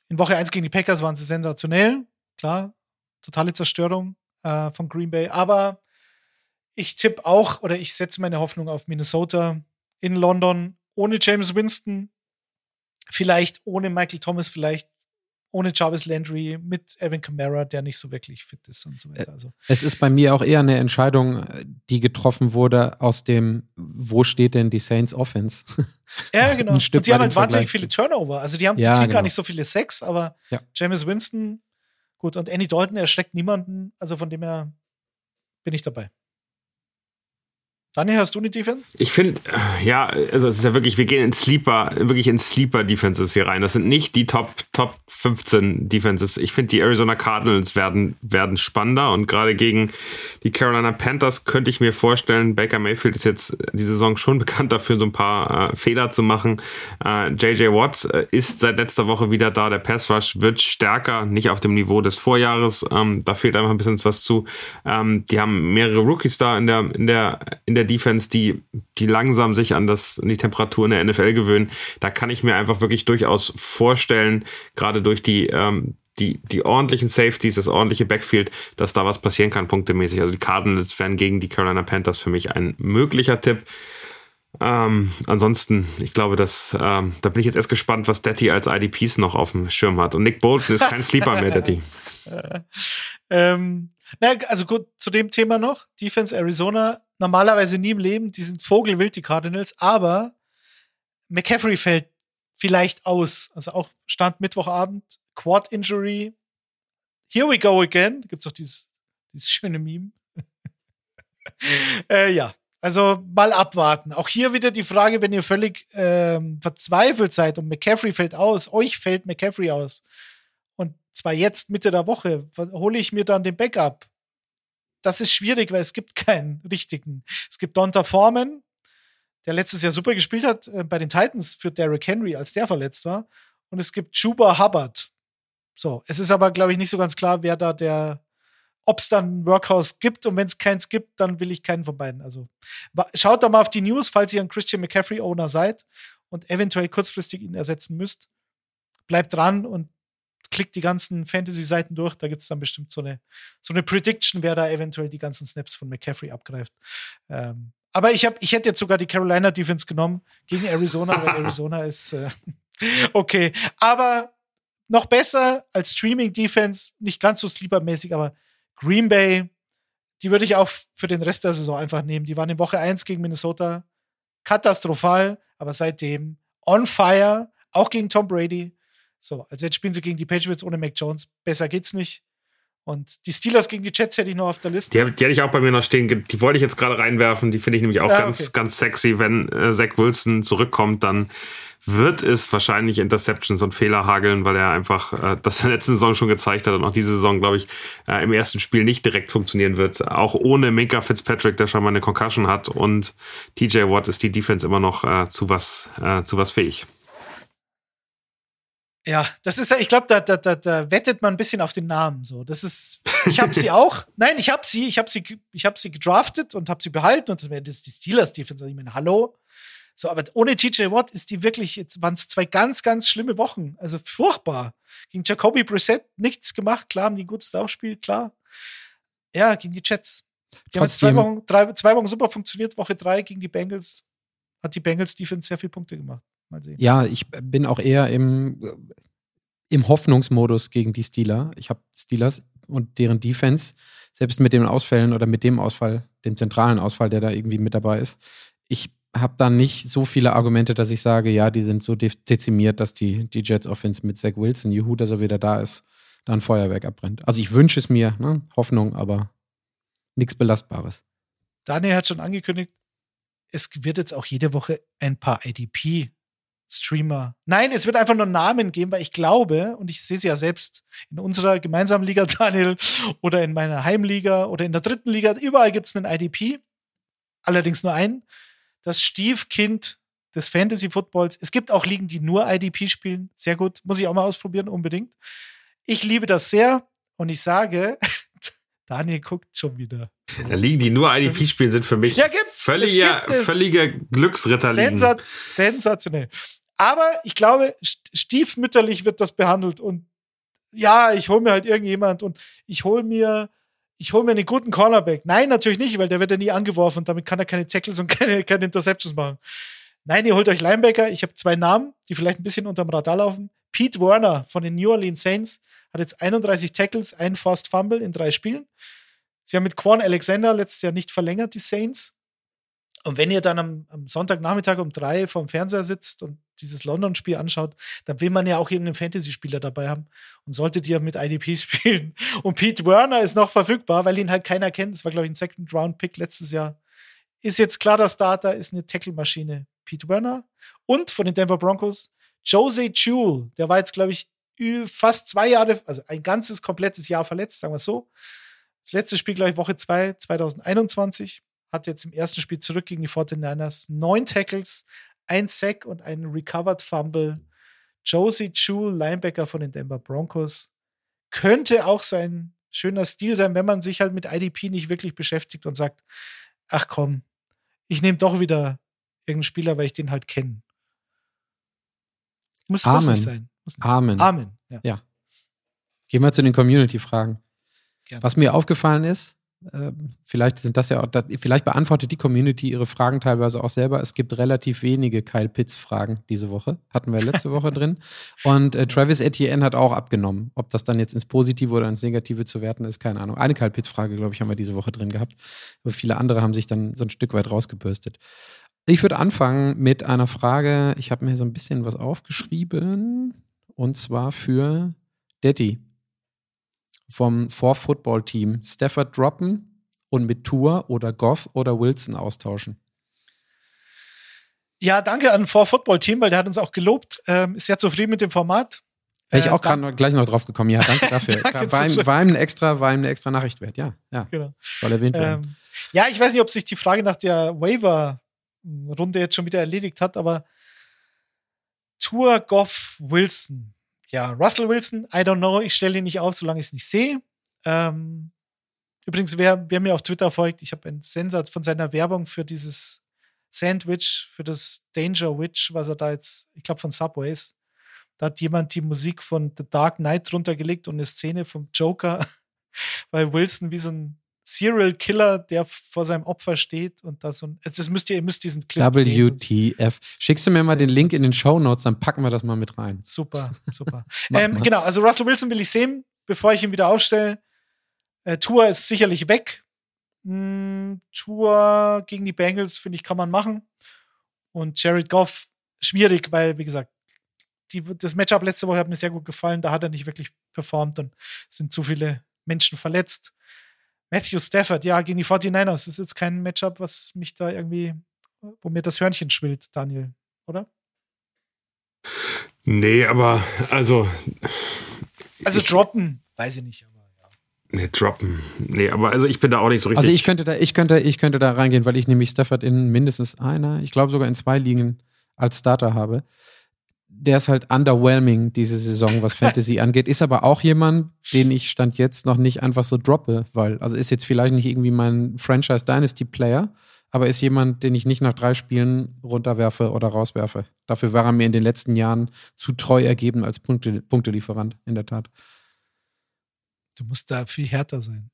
In Woche 1 gegen die Packers waren sie sensationell. Klar, totale Zerstörung äh, von Green Bay. Aber ich tippe auch oder ich setze meine Hoffnung auf Minnesota in London ohne James Winston. Vielleicht ohne Michael Thomas, vielleicht ohne Jarvis Landry, mit Evan Kamara, der nicht so wirklich fit ist und so weiter. Also. Es ist bei mir auch eher eine Entscheidung, die getroffen wurde aus dem, wo steht denn die Saints Offense? Ja, genau. und die haben halt wahnsinnig viele Turnover. Also die haben ja, die kriegen genau. gar nicht so viele Sex, aber ja. James Winston, gut, und Andy Dalton erschreckt niemanden. Also von dem her bin ich dabei. Daniel, hast du eine Defense? Ich finde, ja, also es ist ja wirklich, wir gehen in Sleeper, wirklich in Sleeper Defenses hier rein. Das sind nicht die Top, Top 15 Defenses. Ich finde, die Arizona Cardinals werden, werden spannender und gerade gegen die Carolina Panthers könnte ich mir vorstellen, Baker Mayfield ist jetzt die Saison schon bekannt dafür, so ein paar äh, Fehler zu machen. Äh, JJ Watt äh, ist seit letzter Woche wieder da. Der Pass Rush wird stärker, nicht auf dem Niveau des Vorjahres. Ähm, da fehlt einfach ein bisschen was zu. Ähm, die haben mehrere Rookies da in der, in der, in der Defense, die, die langsam sich an das, an die Temperatur in der NFL gewöhnen. Da kann ich mir einfach wirklich durchaus vorstellen, gerade durch die, ähm, die, die ordentlichen Safeties, das ordentliche Backfield, dass da was passieren kann, punktemäßig. Also die Cardinals wären gegen die Carolina Panthers für mich ein möglicher Tipp. Ähm, ansonsten, ich glaube, dass ähm, da bin ich jetzt erst gespannt, was Daddy als IDPs noch auf dem Schirm hat. Und Nick Bolton ist kein Sleeper mehr, Daddy. ähm, na, also gut, zu dem Thema noch. Defense Arizona normalerweise nie im Leben. Die sind vogelwild, die Cardinals. Aber McCaffrey fällt vielleicht aus. Also auch Stand Mittwochabend, Quad Injury. Here we go again. Gibt es doch dieses, dieses schöne Meme. äh, ja, also mal abwarten. Auch hier wieder die Frage, wenn ihr völlig ähm, verzweifelt seid und McCaffrey fällt aus, euch fällt McCaffrey aus. Und zwar jetzt Mitte der Woche, hole ich mir dann den Backup das ist schwierig, weil es gibt keinen richtigen. Es gibt Donta Foreman, der letztes Jahr super gespielt hat äh, bei den Titans für Derrick Henry, als der verletzt war. Und es gibt Chuba Hubbard. So, es ist aber, glaube ich, nicht so ganz klar, wer da der ob es dann ein Workhouse gibt und wenn es keins gibt, dann will ich keinen von beiden. Also schaut da mal auf die News, falls ihr ein Christian McCaffrey Owner seid und eventuell kurzfristig ihn ersetzen müsst. Bleibt dran und klickt die ganzen Fantasy-Seiten durch. Da gibt es dann bestimmt so eine, so eine Prediction, wer da eventuell die ganzen Snaps von McCaffrey abgreift. Ähm, aber ich, hab, ich hätte jetzt sogar die Carolina Defense genommen gegen Arizona, weil Arizona ist äh, okay. Aber noch besser als Streaming Defense, nicht ganz so sleeper-mäßig, aber Green Bay, die würde ich auch für den Rest der Saison einfach nehmen. Die waren in Woche 1 gegen Minnesota katastrophal, aber seitdem on fire, auch gegen Tom Brady. So, also jetzt spielen sie gegen die Patriots ohne Mac Jones. Besser geht's nicht. Und die Steelers gegen die Jets hätte ich noch auf der Liste. Die, die hätte ich auch bei mir noch stehen. Die wollte ich jetzt gerade reinwerfen. Die finde ich nämlich auch ja, ganz, okay. ganz sexy. Wenn äh, Zach Wilson zurückkommt, dann wird es wahrscheinlich Interceptions und Fehler hageln, weil er einfach äh, das in der letzten Saison schon gezeigt hat und auch diese Saison, glaube ich, äh, im ersten Spiel nicht direkt funktionieren wird. Auch ohne Minka Fitzpatrick, der schon mal eine Concussion hat und TJ Watt ist die Defense immer noch äh, zu was äh, zu was fähig. Ja, das ist ja, ich glaube, da, da, da, da wettet man ein bisschen auf den Namen. So, das ist, ich habe sie auch. Nein, ich habe sie, ich habe sie, ich habe sie gedraftet und habe sie behalten und das ist die Steelers Defense. Also ich meine, hallo, so, aber ohne TJ Watt ist die wirklich, jetzt waren es zwei ganz, ganz schlimme Wochen. Also furchtbar. Gegen Jacoby Brissett nichts gemacht. Klar, haben die ein gutes Aufspiel, klar. Ja, gegen die Jets. Die haben jetzt zwei Wochen, drei, zwei Wochen super funktioniert. Woche drei gegen die Bengals hat die Bengals Defense sehr viele Punkte gemacht. Mal sehen. Ja, ich bin auch eher im, im Hoffnungsmodus gegen die Steeler. Ich habe Steelers und deren Defense, selbst mit den Ausfällen oder mit dem Ausfall, dem zentralen Ausfall, der da irgendwie mit dabei ist, ich habe da nicht so viele Argumente, dass ich sage, ja, die sind so dezimiert, dass die, die Jets Offense mit Zach Wilson, juhu, dass er wieder da ist, da ein Feuerwerk abbrennt. Also ich wünsche es mir, ne? Hoffnung, aber nichts Belastbares. Daniel hat schon angekündigt, es wird jetzt auch jede Woche ein paar IDP Streamer. Nein, es wird einfach nur Namen geben, weil ich glaube, und ich sehe sie ja selbst in unserer gemeinsamen Liga, Daniel, oder in meiner Heimliga oder in der dritten Liga, überall gibt es einen IDP. Allerdings nur einen das Stiefkind des Fantasy-Footballs. Es gibt auch Ligen, die nur IDP spielen. Sehr gut. Muss ich auch mal ausprobieren, unbedingt. Ich liebe das sehr und ich sage, Daniel guckt schon wieder. Da liegen die nur IDP spielen, sind für mich ja, völliger, völliger Glücksritter. Sensat sensationell. Aber ich glaube, stiefmütterlich wird das behandelt und ja, ich hole mir halt irgendjemand und ich hole mir ich hole mir einen guten Cornerback. Nein, natürlich nicht, weil der wird ja nie angeworfen und damit kann er keine Tackles und keine, keine Interceptions machen. Nein, ihr holt euch Linebacker. Ich habe zwei Namen, die vielleicht ein bisschen unterm Radar laufen. Pete Werner von den New Orleans Saints hat jetzt 31 Tackles, ein Forced Fumble in drei Spielen. Sie haben mit Quan Alexander letztes Jahr nicht verlängert, die Saints. Und wenn ihr dann am, am Sonntagnachmittag um drei vorm Fernseher sitzt und dieses London-Spiel anschaut, dann will man ja auch irgendeinen Fantasy-Spieler dabei haben und solltet ihr mit IDPs spielen. Und Pete Werner ist noch verfügbar, weil ihn halt keiner kennt. Das war, glaube ich, ein Second-Round-Pick letztes Jahr. Ist jetzt klar der Starter, ist eine Tackle-Maschine. Pete Werner und von den Denver Broncos Jose Jewell. Der war jetzt, glaube ich, fast zwei Jahre, also ein ganzes komplettes Jahr verletzt, sagen wir so. Das letzte Spiel, glaube ich, Woche 2, 2021 hat jetzt im ersten Spiel zurück gegen die 49ers neun Tackles, ein Sack und ein Recovered Fumble. Josie Jewell, Linebacker von den Denver Broncos, könnte auch sein schöner Stil sein, wenn man sich halt mit IDP nicht wirklich beschäftigt und sagt, ach komm, ich nehme doch wieder irgendeinen Spieler, weil ich den halt kenne. Muss, muss nicht sein. Muss Amen. Sein. Amen. Ja. ja. Gehen wir zu den Community-Fragen. Was mir aufgefallen ist, vielleicht sind das ja auch, vielleicht beantwortet die Community ihre Fragen teilweise auch selber. Es gibt relativ wenige Kyle Pitts-Fragen diese Woche. Hatten wir letzte Woche drin. Und äh, Travis Etienne hat auch abgenommen. Ob das dann jetzt ins Positive oder ins Negative zu werten ist, keine Ahnung. Eine Kyle Pitts-Frage, glaube ich, haben wir diese Woche drin gehabt. Aber viele andere haben sich dann so ein Stück weit rausgebürstet. Ich würde anfangen mit einer Frage. Ich habe mir so ein bisschen was aufgeschrieben. Und zwar für Daddy vom Four-Football-Team Stafford droppen und mit Tour oder Goff oder Wilson austauschen? Ja, danke an Four-Football-Team, weil der hat uns auch gelobt. Ähm, ist sehr zufrieden mit dem Format. Wäre ich äh, auch gerade gleich noch drauf gekommen. Ja, danke dafür. danke war, ihm, war, ihm eine extra, war ihm eine extra Nachricht wert. Ja, ja. Genau. Soll erwähnt werden. Ähm, ja, ich weiß nicht, ob sich die Frage nach der Waiver-Runde jetzt schon wieder erledigt hat, aber Tour Goff Wilson ja, Russell Wilson, I don't know, ich stelle ihn nicht auf, solange ich es nicht sehe. Ähm, übrigens, wer, wer mir auf Twitter folgt, ich habe einen Sensat von seiner Werbung für dieses Sandwich, für das Danger Witch, was er da jetzt, ich glaube von Subways, da hat jemand die Musik von The Dark Knight drunter gelegt und eine Szene vom Joker, weil Wilson wie so ein Serial Killer, der vor seinem Opfer steht und da so ein, das müsst ihr, ihr müsst diesen Clip WTF. sehen. Schickst du mir mal den Link in den Show Notes, dann packen wir das mal mit rein. Super, super. ähm, genau, also Russell Wilson will ich sehen, bevor ich ihn wieder aufstelle. Äh, Tour ist sicherlich weg. Hm, Tour gegen die Bengals, finde ich, kann man machen. Und Jared Goff, schwierig, weil, wie gesagt, die, das Matchup letzte Woche hat mir sehr gut gefallen. Da hat er nicht wirklich performt und sind zu viele Menschen verletzt. Matthew Stafford, ja, gegen die 49ers. Das ist jetzt kein Matchup, was mich da irgendwie, wo mir das Hörnchen schwillt, Daniel, oder? Nee, aber also. Also droppen, weiß ich nicht, aber ja. Nee, droppen. Nee, aber also ich bin da auch nicht so richtig. Also ich könnte da, ich könnte, ich könnte da reingehen, weil ich nämlich Stafford in mindestens einer, ich glaube sogar in zwei Ligen als Starter habe der ist halt underwhelming diese Saison, was Fantasy angeht. Ist aber auch jemand, den ich Stand jetzt noch nicht einfach so droppe, weil, also ist jetzt vielleicht nicht irgendwie mein Franchise Dynasty Player, aber ist jemand, den ich nicht nach drei Spielen runterwerfe oder rauswerfe. Dafür war er mir in den letzten Jahren zu treu ergeben als Punkte, Punktelieferant, in der Tat. Du musst da viel härter sein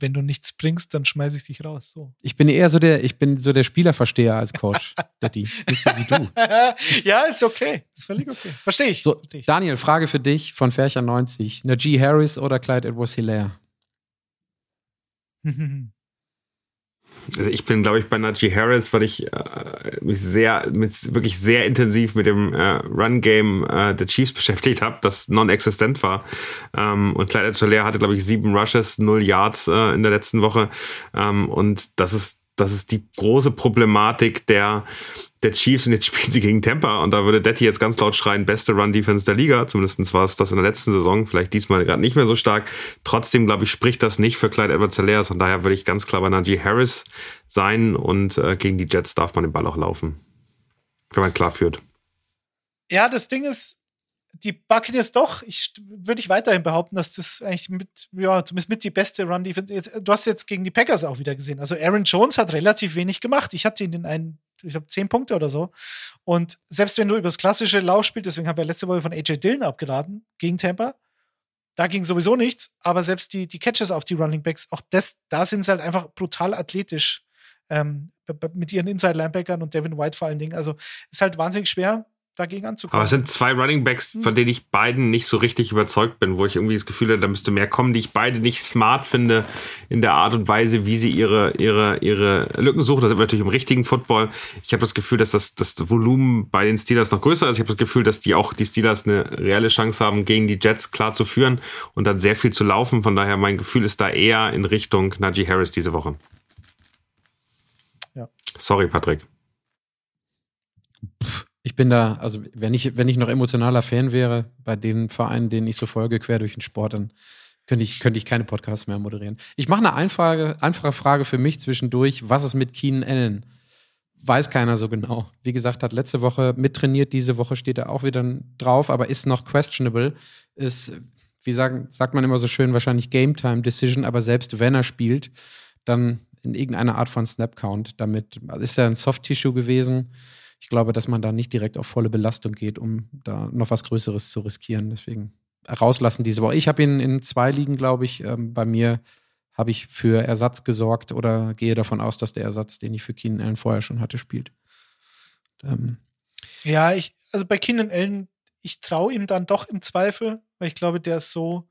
wenn du nichts bringst, dann schmeiße ich dich raus. So. Ich bin eher so der, ich bin so der Spielerversteher als Coach, Daddy. Nicht so wie du. ja, ist okay. Ist völlig okay. Verstehe ich. So, Versteh ich. Daniel, Frage für dich von Färcher 90. Najee Harris oder Clyde Edwards Hilaire? Also ich bin, glaube ich, bei Najee Harris, weil ich äh, mich sehr, mit, wirklich sehr intensiv mit dem äh, Run-Game äh, der Chiefs beschäftigt habe, das non-existent war. Ähm, und Clyde Edwards hatte, glaube ich, sieben Rushes, null Yards äh, in der letzten Woche. Ähm, und das ist, das ist die große Problematik der der Chiefs und jetzt spielen sie gegen Tampa und da würde Detti jetzt ganz laut schreien, beste Run-Defense der Liga. Zumindest war es das in der letzten Saison, vielleicht diesmal gerade nicht mehr so stark. Trotzdem, glaube ich, spricht das nicht für Clyde edwards helaire Von daher würde ich ganz klar bei Najee Harris sein und äh, gegen die Jets darf man den Ball auch laufen. Wenn man klar führt. Ja, das Ding ist, die Buccaneers doch, ich würde ich weiterhin behaupten, dass das eigentlich mit, ja, zumindest mit die beste Run Defense. Du hast jetzt gegen die Packers auch wieder gesehen. Also Aaron Jones hat relativ wenig gemacht. Ich hatte ihn in einen ich habe zehn Punkte oder so. Und selbst wenn du über das klassische Lauf spielst, deswegen haben wir letzte Woche von AJ Dillon abgeraten gegen Tampa, da ging sowieso nichts, aber selbst die, die Catches auf die Running Backs, auch das, da sind sie halt einfach brutal athletisch ähm, mit ihren Inside-Linebackern und Devin White vor allen Dingen. Also ist halt wahnsinnig schwer, dagegen anzukommen. Aber es sind zwei Running Backs, von denen ich beiden nicht so richtig überzeugt bin, wo ich irgendwie das Gefühl habe, da müsste mehr kommen, die ich beide nicht smart finde in der Art und Weise, wie sie ihre, ihre, ihre Lücken suchen. Das sind wir natürlich im richtigen Football. Ich habe das Gefühl, dass das, das Volumen bei den Steelers noch größer ist. Ich habe das Gefühl, dass die auch die Steelers eine reelle Chance haben, gegen die Jets klar zu führen und dann sehr viel zu laufen. Von daher, mein Gefühl ist da eher in Richtung Najee Harris diese Woche. Ja. Sorry, Patrick. Pff ich bin da, also wenn ich, wenn ich noch emotionaler Fan wäre bei den Vereinen, denen ich so folge, quer durch den Sport, dann könnte ich, könnte ich keine Podcasts mehr moderieren. Ich mache eine einfache, einfache Frage für mich zwischendurch. Was ist mit Keenan Allen? Weiß keiner so genau. Wie gesagt, hat letzte Woche mittrainiert, diese Woche steht er auch wieder drauf, aber ist noch questionable. Ist, wie sagen, sagt man immer so schön, wahrscheinlich Game Time Decision, aber selbst wenn er spielt, dann in irgendeiner Art von Snap Count. Damit also ist er ein Soft Tissue gewesen ich glaube, dass man da nicht direkt auf volle Belastung geht, um da noch was Größeres zu riskieren. Deswegen rauslassen diese Woche. Ich habe ihn in zwei Ligen, glaube ich. Ähm, bei mir habe ich für Ersatz gesorgt oder gehe davon aus, dass der Ersatz, den ich für Keenan Allen vorher schon hatte, spielt. Ähm. Ja, ich, also bei Keenan Allen, ich traue ihm dann doch im Zweifel, weil ich glaube, der ist so,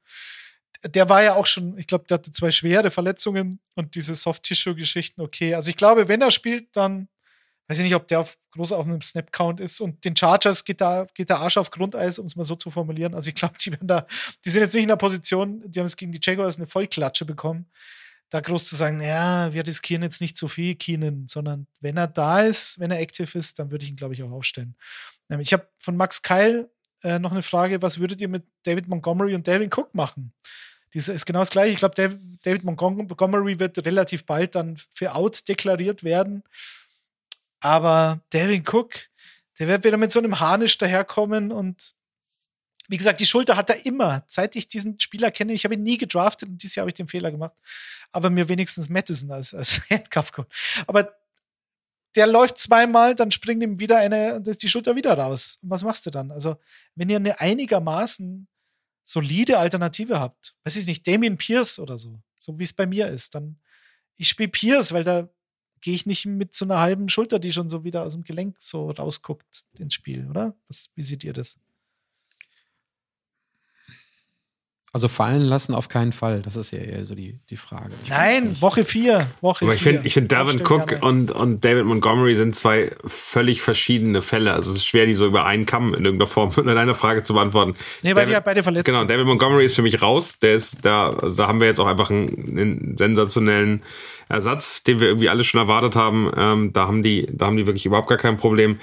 der war ja auch schon, ich glaube, der hatte zwei schwere Verletzungen und diese Soft-Tissue-Geschichten, okay. Also ich glaube, wenn er spielt, dann weiß ich nicht, ob der auf, groß auf einem Snap-Count ist. Und den Chargers geht da, geht der Arsch auf Grundeis, um es mal so zu formulieren. Also ich glaube, die werden da, die sind jetzt nicht in der Position, die haben es gegen die Jaguars eine Vollklatsche bekommen, da groß zu sagen, ja, wir riskieren jetzt nicht so viel Keenan, sondern wenn er da ist, wenn er aktiv ist, dann würde ich ihn, glaube ich, auch aufstellen. Ähm, ich habe von Max Keil äh, noch eine Frage, was würdet ihr mit David Montgomery und David Cook machen? Das ist genau das gleiche. Ich glaube, David Montgomery wird relativ bald dann für out deklariert werden. Aber Devin Cook, der wird wieder mit so einem Harnisch daherkommen und Wie gesagt, die Schulter hat er immer. Seit ich diesen Spieler kenne, ich habe ihn nie gedraftet und dieses Jahr habe ich den Fehler gemacht. Aber mir wenigstens Madison als, als Handcuff geholt. Aber der läuft zweimal, dann springt ihm wieder eine, und ist die Schulter wieder raus. Und was machst du dann? Also, wenn ihr eine einigermaßen solide Alternative habt, weiß ich nicht, Damien Pierce oder so, so wie es bei mir ist, dann ich spiele Pierce, weil da gehe ich nicht mit so einer halben Schulter, die schon so wieder aus dem Gelenk so rausguckt, ins Spiel, oder? Was, wie seht ihr das? Also fallen lassen auf keinen Fall. Das ist ja eher so die, die Frage. Ich Nein, Woche vier. Woche Aber ich finde, ich find Davin Cook und, und David Montgomery sind zwei völlig verschiedene Fälle. Also es ist schwer, die so über einen Kamm in irgendeiner Form in einer Frage zu beantworten. Nee, weil David, die ja beide verletzt Genau, David Montgomery ist für mich raus. Der ist da, also da haben wir jetzt auch einfach einen, einen sensationellen Ersatz, den wir irgendwie alle schon erwartet haben. Ähm, da haben die, da haben die wirklich überhaupt gar kein Problem.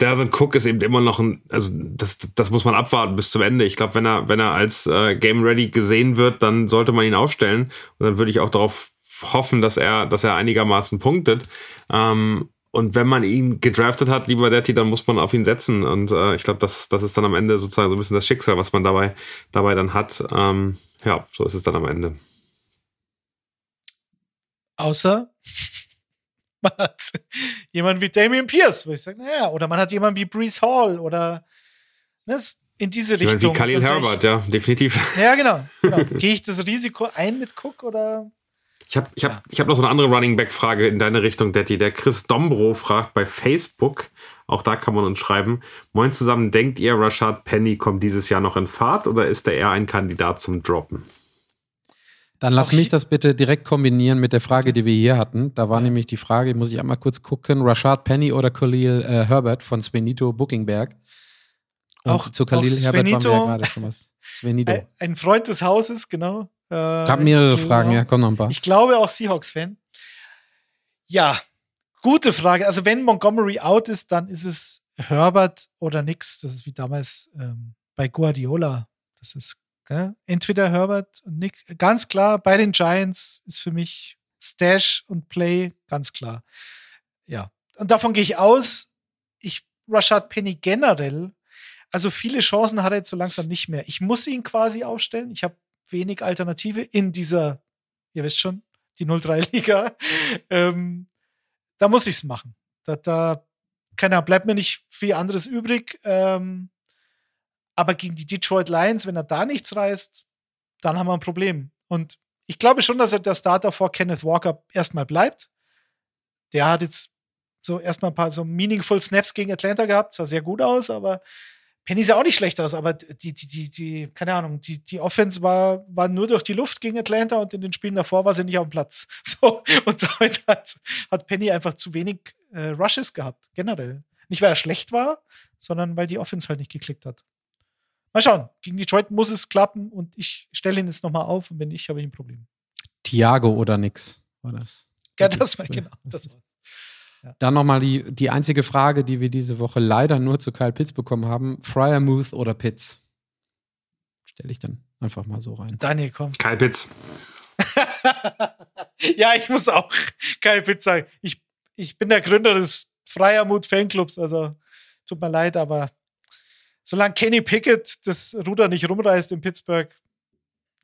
Devin Cook ist eben immer noch ein, also das, das muss man abwarten bis zum Ende. Ich glaube, wenn er, wenn er als äh, Game Ready gesehen wird, dann sollte man ihn aufstellen. Und dann würde ich auch darauf hoffen, dass er, dass er einigermaßen punktet. Ähm, und wenn man ihn gedraftet hat, lieber Detti, dann muss man auf ihn setzen. Und äh, ich glaube, das, das ist dann am Ende sozusagen so ein bisschen das Schicksal, was man dabei, dabei dann hat. Ähm, ja, so ist es dann am Ende. Außer man hat jemanden wie Damian Pierce, wo ich sage, naja, oder man hat jemanden wie Brees Hall oder ne, in diese Richtung. Wie Khalil Herbert, ja, definitiv. Ja, genau. genau. Gehe ich das Risiko ein mit Cook oder? Ich habe ich hab, ja. ich hab noch so eine andere Running Back-Frage in deine Richtung, Detti. Der Chris Dombro fragt bei Facebook, auch da kann man uns schreiben, Moin zusammen, denkt ihr, Rashad Penny kommt dieses Jahr noch in Fahrt oder ist er eher ein Kandidat zum Droppen? Dann lass mich das bitte direkt kombinieren mit der Frage, die wir hier hatten. Da war nämlich die Frage, muss ich einmal kurz gucken, Rashad Penny oder Khalil äh, Herbert von Svenito Bookingberg. Und auch zu Khalil auch Herbert waren wir ja gerade schon was. Svenito. Ein, ein, Freund des Hauses, genau. Äh, Gab mehrere Fragen, ja, komm noch ein paar. Ich glaube auch Seahawks-Fan. Ja, gute Frage. Also wenn Montgomery out ist, dann ist es Herbert oder nix. Das ist wie damals ähm, bei Guardiola. Das ist Gell? Entweder Herbert und Nick, ganz klar, bei den Giants ist für mich Stash und Play ganz klar. Ja. Und davon gehe ich aus. Ich, Rashad Penny generell, also viele Chancen hat er jetzt so langsam nicht mehr. Ich muss ihn quasi aufstellen. Ich habe wenig Alternative in dieser, ihr wisst schon, die 03-Liga. Ähm, da muss ich es machen. Da, da, keine Ahnung, bleibt mir nicht viel anderes übrig. Ähm, aber gegen die Detroit Lions, wenn er da nichts reißt, dann haben wir ein Problem. Und ich glaube schon, dass er der Starter vor Kenneth Walker erstmal bleibt. Der hat jetzt so erstmal ein paar so meaningful Snaps gegen Atlanta gehabt, sah sehr gut aus, aber Penny sah auch nicht schlecht aus, aber die, die, die, die, keine Ahnung, die, die Offense war, war nur durch die Luft gegen Atlanta und in den Spielen davor war sie nicht auf dem Platz. So, und heute hat, hat Penny einfach zu wenig äh, Rushes gehabt, generell. Nicht, weil er schlecht war, sondern weil die Offense halt nicht geklickt hat. Mal schauen. Gegen Detroit muss es klappen und ich stelle ihn jetzt nochmal auf und wenn nicht, habe ich ein Problem. Thiago oder nix war das. Ja, das war genau. Das war. Ja. Dann nochmal die, die einzige Frage, die wir diese Woche leider nur zu Kyle Pitts bekommen haben: Fryermuth oder Pitts? Stelle ich dann einfach mal so rein. Daniel, komm. Kyle Pitts. ja, ich muss auch Kyle Pitts sagen. Ich, ich bin der Gründer des Fryermuth Fanclubs, also tut mir leid, aber solange Kenny Pickett das Ruder nicht rumreißt in Pittsburgh,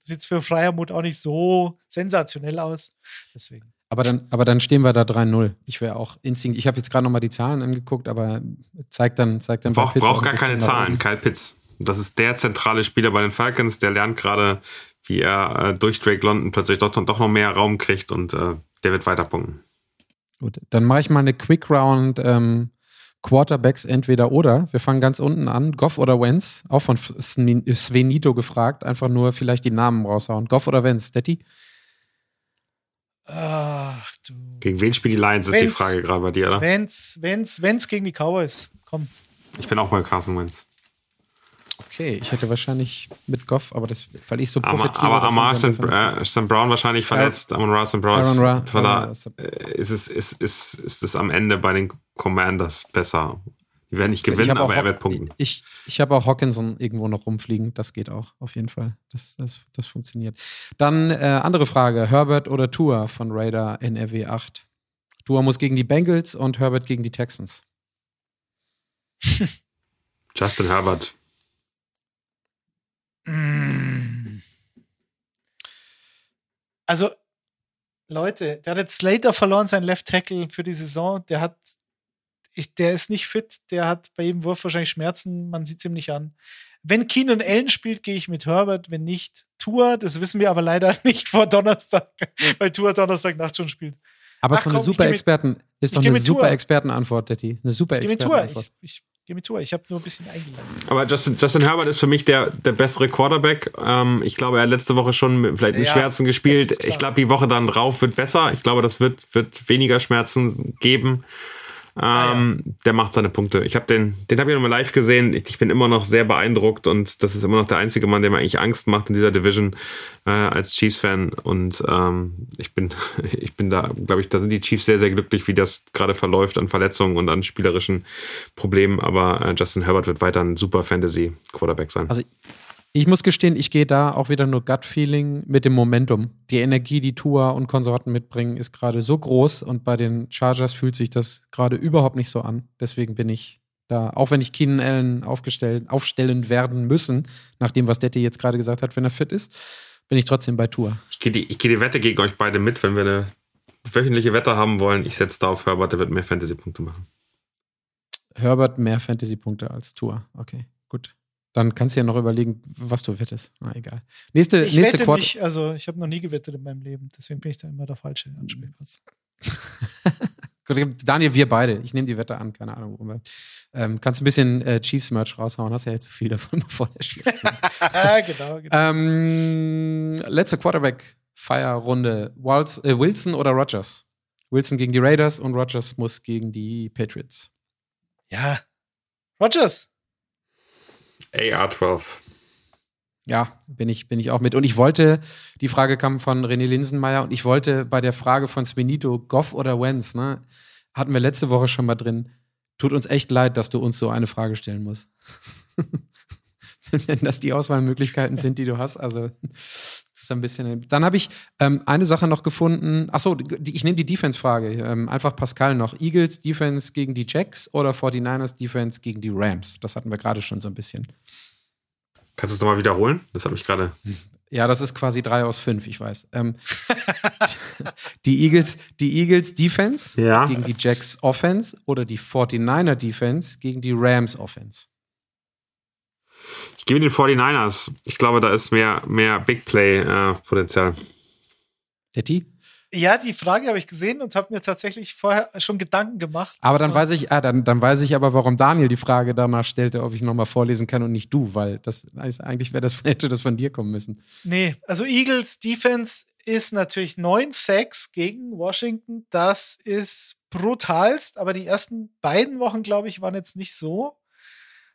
sieht es für Freiermut auch nicht so sensationell aus. Deswegen. Aber dann, aber dann stehen wir da 3-0. Ich wäre auch instinkt. Ich habe jetzt gerade nochmal die Zahlen angeguckt, aber zeigt dann, zeigt dann. Braucht brauch gar keine Zahlen. Kyle Pitts. Das ist der zentrale Spieler bei den Falcons. Der lernt gerade, wie er äh, durch Drake London plötzlich doch, doch noch mehr Raum kriegt und äh, der wird weiter punkten. Gut, dann mache ich mal eine Quick Round. Ähm, Quarterbacks entweder oder. Wir fangen ganz unten an. Goff oder Wenz? Auch von Svenito gefragt. Einfach nur vielleicht die Namen raushauen. Goff oder Wenz? Detti? Ach du. Gegen wen spielen die Lions, ist Wentz, die Frage gerade bei dir, oder? Wenz, Wenz, Wenz gegen die Cowboys. Komm. Ich bin auch bei Carson Wentz. Okay, ich hätte wahrscheinlich mit Goff, aber das, weil ich so profitiere. Aber, aber Amar St. Äh, Brown wahrscheinlich verletzt. Amon Ra St. Brown ist, Ra, von da, äh, ist, es, ist, ist, ist es am Ende bei den Commanders besser. Die werden nicht gewinnen, aber er wird punkten. Ich, ich habe auch Hawkinson irgendwo noch rumfliegen. Das geht auch, auf jeden Fall. Das, das, das funktioniert. Dann äh, andere Frage: Herbert oder Tua von Raider NRW 8? Tua muss gegen die Bengals und Herbert gegen die Texans. Justin Herbert. Mm. Also, Leute, der hat jetzt Slater verloren, sein Left Tackle für die Saison. Der hat ich, der ist nicht fit. Der hat bei jedem Wurf wahrscheinlich Schmerzen. Man sieht es ihm nicht an. Wenn Keenan Allen spielt, gehe ich mit Herbert. Wenn nicht, Tour. Das wissen wir aber leider nicht vor Donnerstag, weil Tour Donnerstag Nacht schon spielt. Aber Ach, so eine komm, ich super Experten, ist ich doch eine super. Expertenantwort, Detti. Eine super Geh mit Tour. Expertenantwort. Ich, ich gehe mit Tour. Ich habe nur ein bisschen eingeladen. Aber Justin, Justin Herbert ist für mich der, der bessere Quarterback. Ähm, ich glaube, er hat letzte Woche schon mit, vielleicht mit Ja, Schmerzen gespielt. ist. Ich glaube, die Woche dann drauf wird besser. Ich glaube, das wird, wird weniger Schmerzen geben. Ähm, Der macht seine Punkte. Ich habe den, den habe ich nochmal live gesehen. Ich, ich bin immer noch sehr beeindruckt und das ist immer noch der einzige Mann, der mir eigentlich Angst macht in dieser Division äh, als Chiefs-Fan. Und ähm, ich bin, ich bin da, glaube ich, da sind die Chiefs sehr, sehr glücklich, wie das gerade verläuft an Verletzungen und an spielerischen Problemen. Aber äh, Justin Herbert wird weiter ein super Fantasy-Quarterback sein. Also ich muss gestehen, ich gehe da auch wieder nur Gut-Feeling mit dem Momentum. Die Energie, die Tua und Konsorten mitbringen, ist gerade so groß und bei den Chargers fühlt sich das gerade überhaupt nicht so an. Deswegen bin ich da, auch wenn ich Keenan Allen aufstellen werden müssen, nach dem, was Detti jetzt gerade gesagt hat, wenn er fit ist, bin ich trotzdem bei Tua. Ich gehe die, ich gehe die Wette gegen euch beide mit, wenn wir eine wöchentliche Wette haben wollen. Ich setze da auf Herbert, der wird mehr Fantasy-Punkte machen. Herbert mehr Fantasy-Punkte als Tua. Okay, gut. Dann kannst du ja noch überlegen, was du wettest. Na, egal. Nächste, Ich nächste wette Quarter. nicht, also ich habe noch nie gewettet in meinem Leben, deswegen bin ich da immer der falsche Ansprechpartner. Gut, Daniel, wir beide. Ich nehme die Wette an, keine Ahnung. Warum. Ähm, kannst ein bisschen äh, Chiefs-Merch raushauen, hast ja jetzt zu viel davon, bevor der Spiel genau, genau. ähm, Letzte Quarterback-Feierrunde. Äh, Wilson oder Rogers? Wilson gegen die Raiders und Rogers muss gegen die Patriots. Ja. Rogers. AR12. Ja, bin ich, bin ich auch mit. Und ich wollte, die Frage kam von René Linsenmeier und ich wollte bei der Frage von Svenito, Goff oder Wenz, ne, hatten wir letzte Woche schon mal drin. Tut uns echt leid, dass du uns so eine Frage stellen musst. Wenn das die Auswahlmöglichkeiten sind, die du hast, also ein bisschen. Dann habe ich ähm, eine Sache noch gefunden. Achso, ich nehme die Defense-Frage. Ähm, einfach Pascal noch. Eagles Defense gegen die Jacks oder 49ers Defense gegen die Rams? Das hatten wir gerade schon so ein bisschen. Kannst du es nochmal wiederholen? Das hat mich gerade. Ja, das ist quasi drei aus fünf, ich weiß. Ähm, die, Eagles, die Eagles Defense Ja. gegen die Jacks Offense oder die 49er Defense gegen die Rams Offense. Ich gebe den 49ers. Ich glaube, da ist mehr, mehr Big Play-Potenzial. Detti? Ja, die Frage habe ich gesehen und habe mir tatsächlich vorher schon Gedanken gemacht. Aber dann weiß ich, ah, dann, dann weiß ich aber, warum Daniel die Frage danach stellte, ob ich nochmal vorlesen kann und nicht du, weil das heißt, eigentlich wäre das, hätte das von dir kommen müssen. Nee, also Eagles Defense ist natürlich 9 Sacks gegen Washington. Das ist brutalst, aber die ersten beiden Wochen, glaube ich, waren jetzt nicht so,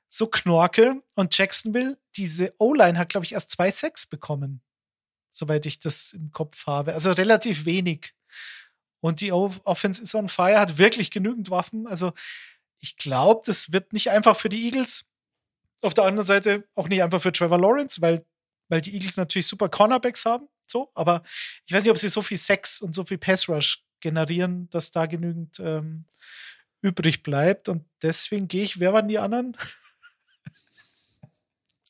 so knorke. Und Jacksonville, diese O-Line hat, glaube ich, erst zwei Sacks bekommen. Soweit ich das im Kopf habe. Also relativ wenig. Und die o Offense ist on fire, hat wirklich genügend Waffen. Also ich glaube, das wird nicht einfach für die Eagles. Auf der anderen Seite auch nicht einfach für Trevor Lawrence, weil weil die Eagles natürlich super Cornerbacks haben, so, aber ich weiß nicht, ob sie so viel Sex und so viel Pass Rush generieren, dass da genügend ähm, übrig bleibt. Und deswegen gehe ich, wer waren die anderen?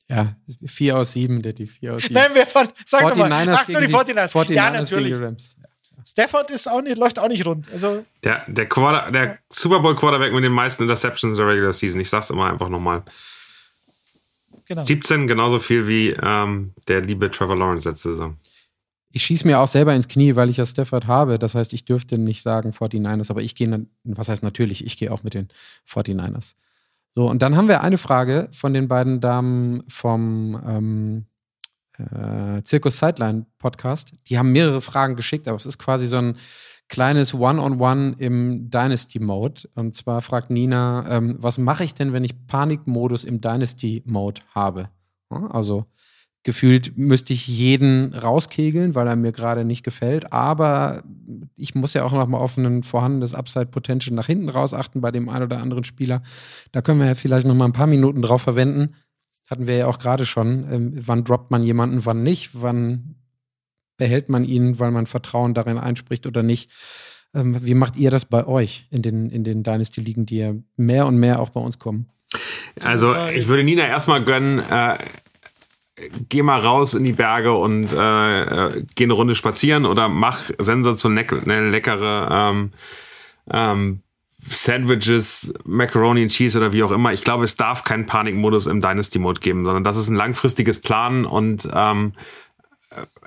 Ja, vier aus sieben, Detti, vier aus sieben. Nein, wer waren, sag doch mal. 49ers Ach so, die gegen 49ers. 49ers ja, gegen natürlich. die Rams. Stafford ist auch nicht, läuft auch nicht rund. Also, Der, der, Quarter, der Super Bowl Quarterback mit den meisten Interceptions in der Regular Season. Ich sag's immer einfach nochmal. genau. 17, genauso viel wie ähm, der liebe Trevor Lawrence letzte Saison. Ich schieße mir auch selber ins Knie, weil ich ja Stafford habe. Das heißt, ich dürfte nicht sagen 49ers, aber ich gehe, dann- was heißt natürlich, ich gehe auch mit den 49ers. So, und dann haben wir eine Frage von den beiden Damen vom ähm, äh, Zirkus Sideline Podcast. Die haben mehrere Fragen geschickt, aber es ist quasi so ein kleines One-on-One im Dynasty-Mode. Und zwar fragt Nina, ähm, was mache ich denn, wenn ich Panikmodus im Dynasty-Mode habe? Also gefühlt müsste ich jeden rauskegeln, weil er mir gerade nicht gefällt. Aber ich muss ja auch noch mal auf ein vorhandenes Upside-Potential nach hinten raus achten bei dem einen oder anderen Spieler. Da können wir ja vielleicht noch mal ein paar Minuten drauf verwenden. Hatten wir ja auch gerade schon. Ähm, wann droppt man jemanden, wann nicht? Wann behält man ihn, weil man Vertrauen darin einspricht oder nicht? Ähm, wie macht ihr das bei euch in den, in den Dynasty-Ligen, die ja mehr und mehr auch bei uns kommen? Also, ich würde Nina erstmal gönnen, äh, geh mal raus in die Berge und äh, äh geh eine Runde spazieren oder mach sensationell leckere ähm, ähm, Sandwiches, Macaroni and Cheese oder wie auch immer. Ich glaube, es darf keinen Panikmodus im Dynasty-Mode geben, sondern das ist ein langfristiges Planen und ähm,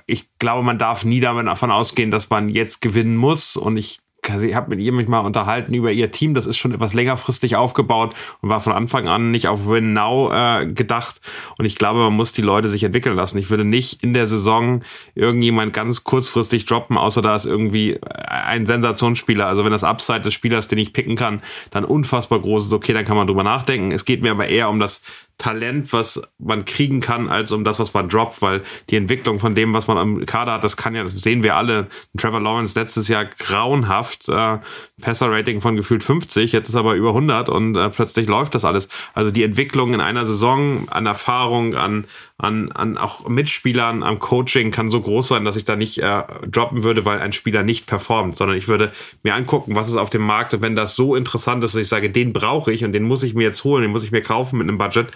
ich glaube, man darf nie davon ausgehen, dass man jetzt gewinnen muss. Und ich ich habe mit ihr mich mal unterhalten über ihr Team. Das ist schon etwas längerfristig aufgebaut und war von Anfang an nicht auf Win Now äh, gedacht. Und ich glaube, man muss die Leute sich entwickeln lassen. Ich würde nicht in der Saison irgendjemand ganz kurzfristig droppen, außer da ist irgendwie ein Sensationsspieler. Also wenn das Upside des Spielers, den ich picken kann, dann unfassbar groß ist, okay, dann kann man drüber nachdenken. Es geht mir aber eher um das Talent, was man kriegen kann, als um das, was man droppt, weil die Entwicklung von dem, was man am Kader hat, das kann ja, das sehen wir alle. Trevor Lawrence letztes Jahr grauenhaft, äh, Passer-Rating von gefühlt 50, jetzt ist aber über 100 und äh, plötzlich läuft das alles. Also die Entwicklung in einer Saison an Erfahrung, an, an, an auch Mitspielern, am Coaching kann so groß sein, dass ich da nicht äh, droppen würde, weil ein Spieler nicht performt, sondern ich würde mir angucken, was ist auf dem Markt und wenn das so interessant ist, dass ich sage, den brauche ich und den muss ich mir jetzt holen, den muss ich mir kaufen mit einem Budget,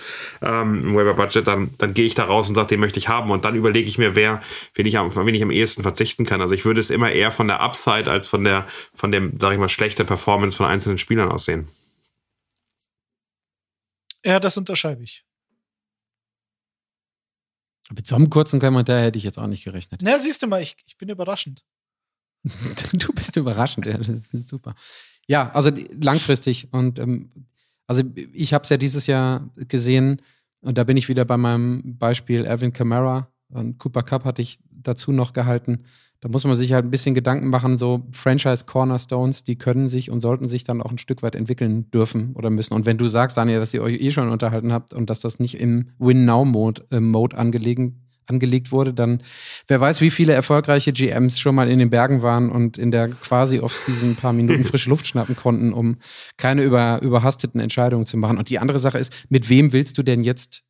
ähm, Waiver Budget, dann, dann gehe ich da raus und sage, den möchte ich haben und dann überlege ich mir, wer, wen ich, am, wen ich am ehesten verzichten kann. Also ich würde es immer eher von der Upside als von der, von dem, sag ich mal, schlechter Performance von einzelnen Spielern aussehen. Ja, das unterschreibe ich. Mit so einem kurzen Kommentar hätte ich jetzt auch nicht gerechnet. Na, siehst du mal, ich, ich bin überraschend. du bist überraschend, ja, das ist super. Ja, also langfristig und ähm, also ich habe es ja dieses Jahr gesehen und da bin ich wieder bei meinem Beispiel Erwin Kamara und Cooper Cup hatte ich dazu noch gehalten. Da muss man sich halt ein bisschen Gedanken machen, so Franchise Cornerstones, die können sich und sollten sich dann auch ein Stück weit entwickeln dürfen oder müssen. Und wenn du sagst, Daniel, dass ihr euch eh schon unterhalten habt und dass das nicht im Win-Now-Mode äh, Mode angelegen angelegt wurde, dann wer weiß, wie viele erfolgreiche GMs schon mal in den Bergen waren und in der quasi Off-Season ein paar Minuten frische Luft schnappen konnten, um keine über, überhasteten Entscheidungen zu machen. Und die andere Sache ist, mit wem willst du denn jetzt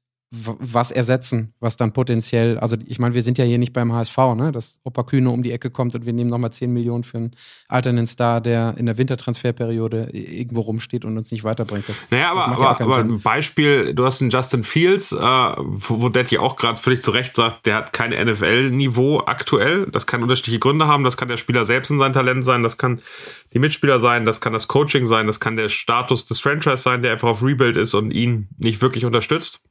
was ersetzen, was dann potenziell, also ich meine, wir sind ja hier nicht beim HSV, ne, dass Opa Kühne um die Ecke kommt und wir nehmen nochmal 10 Millionen für einen alternden Star, der in der Wintertransferperiode irgendwo rumsteht und uns nicht weiterbringt. Das, naja, aber, aber, ja aber ein Beispiel, du hast einen Justin Fields, äh, wo, wo Daddy auch gerade völlig zu Recht sagt, der hat kein NFL-Niveau aktuell. Das kann unterschiedliche Gründe haben, das kann der Spieler selbst in sein Talent sein, das kann die Mitspieler sein, das kann das Coaching sein, das kann der Status des Franchise sein, der einfach auf Rebuild ist und ihn nicht wirklich unterstützt.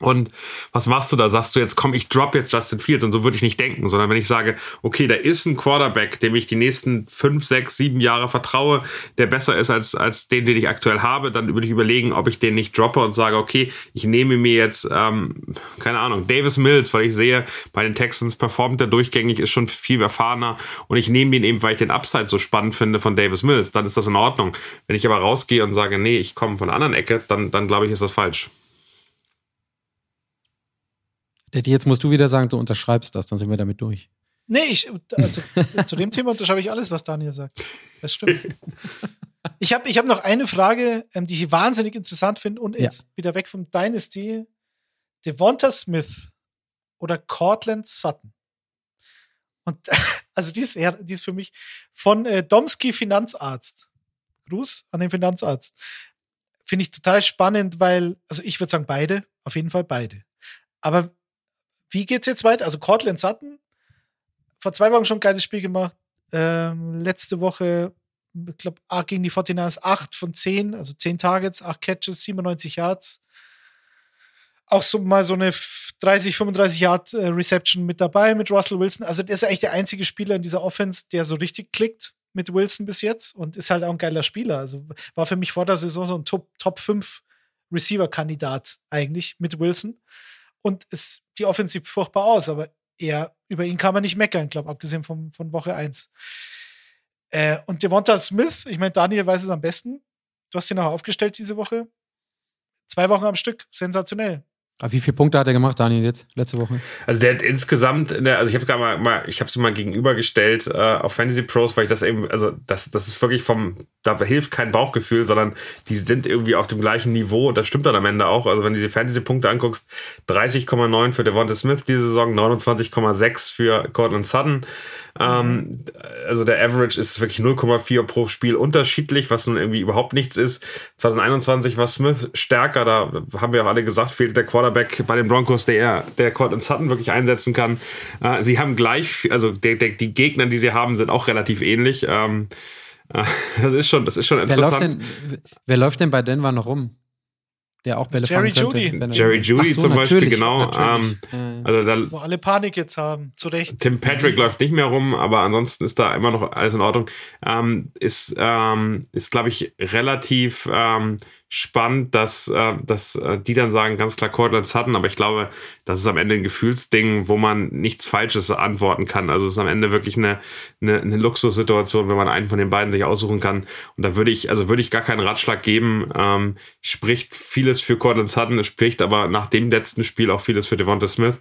Und was machst du da? Sagst du jetzt, komm, ich drop jetzt Justin Fields und so würde ich nicht denken, sondern wenn ich sage, okay, da ist ein Quarterback, dem ich die nächsten fünf, sechs, sieben Jahre vertraue, der besser ist als, als den, den ich aktuell habe, dann würde ich überlegen, ob ich den nicht droppe und sage, okay, ich nehme mir jetzt, ähm, keine Ahnung, Davis Mills, weil ich sehe, bei den Texans performt der durchgängig, ist schon viel erfahrener und ich nehme ihn eben, weil ich den Upside so spannend finde von Davis Mills, dann ist das in Ordnung. Wenn ich aber rausgehe und sage, nee, ich komme von der anderen Ecke, dann, dann glaube ich, ist das falsch. Daddy, jetzt musst du wieder sagen, du unterschreibst das, dann sind wir damit durch. Nee, ich, also, zu dem Thema unterschreibe ich alles, was Daniel sagt. Das stimmt. Ich habe ich hab noch eine Frage, ähm, die ich wahnsinnig interessant finde und jetzt ja. wieder weg vom Dynasty. Devonta Smith oder Cortland Sutton. Und also die ist, die ist für mich von äh, Domsky Finanzarzt. Gruß an den Finanzarzt. Finde ich total spannend, weil, also ich würde sagen beide, auf jeden Fall beide. Aber wie geht's jetzt weiter? Also Cortland Sutton, vor zwei Wochen schon ein geiles Spiel gemacht. Ähm, letzte Woche, ich glaube, gegen die 49ers 8 von 10, also 10 Targets, 8 Catches, 97 Yards. Auch so mal so eine 30, 35 Yard äh, Reception mit dabei mit Russell Wilson. Also der ist eigentlich der einzige Spieler in dieser Offense, der so richtig klickt mit Wilson bis jetzt und ist halt auch ein geiler Spieler. Also war für mich vor der Saison so ein Top, Top 5 Receiver-Kandidat eigentlich mit Wilson und es die Offensiv furchtbar aus, aber er, über ihn kann man nicht meckern, glaube abgesehen von, von Woche 1. Äh, und Devonta Smith, ich meine, Daniel weiß es am besten. Du hast ihn auch aufgestellt diese Woche. Zwei Wochen am Stück, sensationell. Aber wie viele Punkte hat er gemacht, Daniel, jetzt, letzte Woche? Also der hat insgesamt, der, also ich habe mal, mal, ich habe es mal gegenübergestellt äh, auf Fantasy Pros, weil ich das eben, also das, das ist wirklich vom, da hilft kein Bauchgefühl, sondern die sind irgendwie auf dem gleichen Niveau und das stimmt dann am Ende auch. Also wenn du die Fantasy-Punkte anguckst, 30,9 für Devonta Smith diese Saison, 29,6 für Cortland Sutton. Ähm, also der Average ist wirklich 0,4 pro Spiel unterschiedlich, was nun irgendwie überhaupt nichts ist. 2021 war Smith stärker, da haben wir auch alle gesagt, fehlte der Quarterback Quarterback bei den Broncos, der, der Cortland Sutton wirklich einsetzen kann. Äh, sie haben gleich, also der, der, die Gegner, die sie haben, sind auch relativ ähnlich. Ähm, äh, das ist schon, das ist schon interessant. Wer läuft, denn, wer läuft denn bei Denver noch rum? Der auch Bälle Jerry fangen könnte. Judy. er- Jerry Judy so, zum Beispiel, natürlich, genau. natürlich. Ähm, Ja, ja. also da, Wo alle Panik jetzt haben, zu Recht. Tim Patrick läuft nicht mehr rum, aber ansonsten ist da immer noch alles in Ordnung. Ähm, ist, ähm, ist glaube ich, relativ ähm, spannend, dass, äh, dass äh, die dann sagen, ganz klar Cortland Sutton, aber ich glaube, das ist am Ende ein Gefühlsding, wo man nichts Falsches antworten kann. Also es ist am Ende wirklich eine, eine, eine Luxussituation, wenn man einen von den beiden sich aussuchen kann. Und da würde ich, also würde ich gar keinen Ratschlag geben. Ähm, spricht vieles für Cortland Sutton, es spricht aber nach dem letzten Spiel auch vieles für Devonta Smith.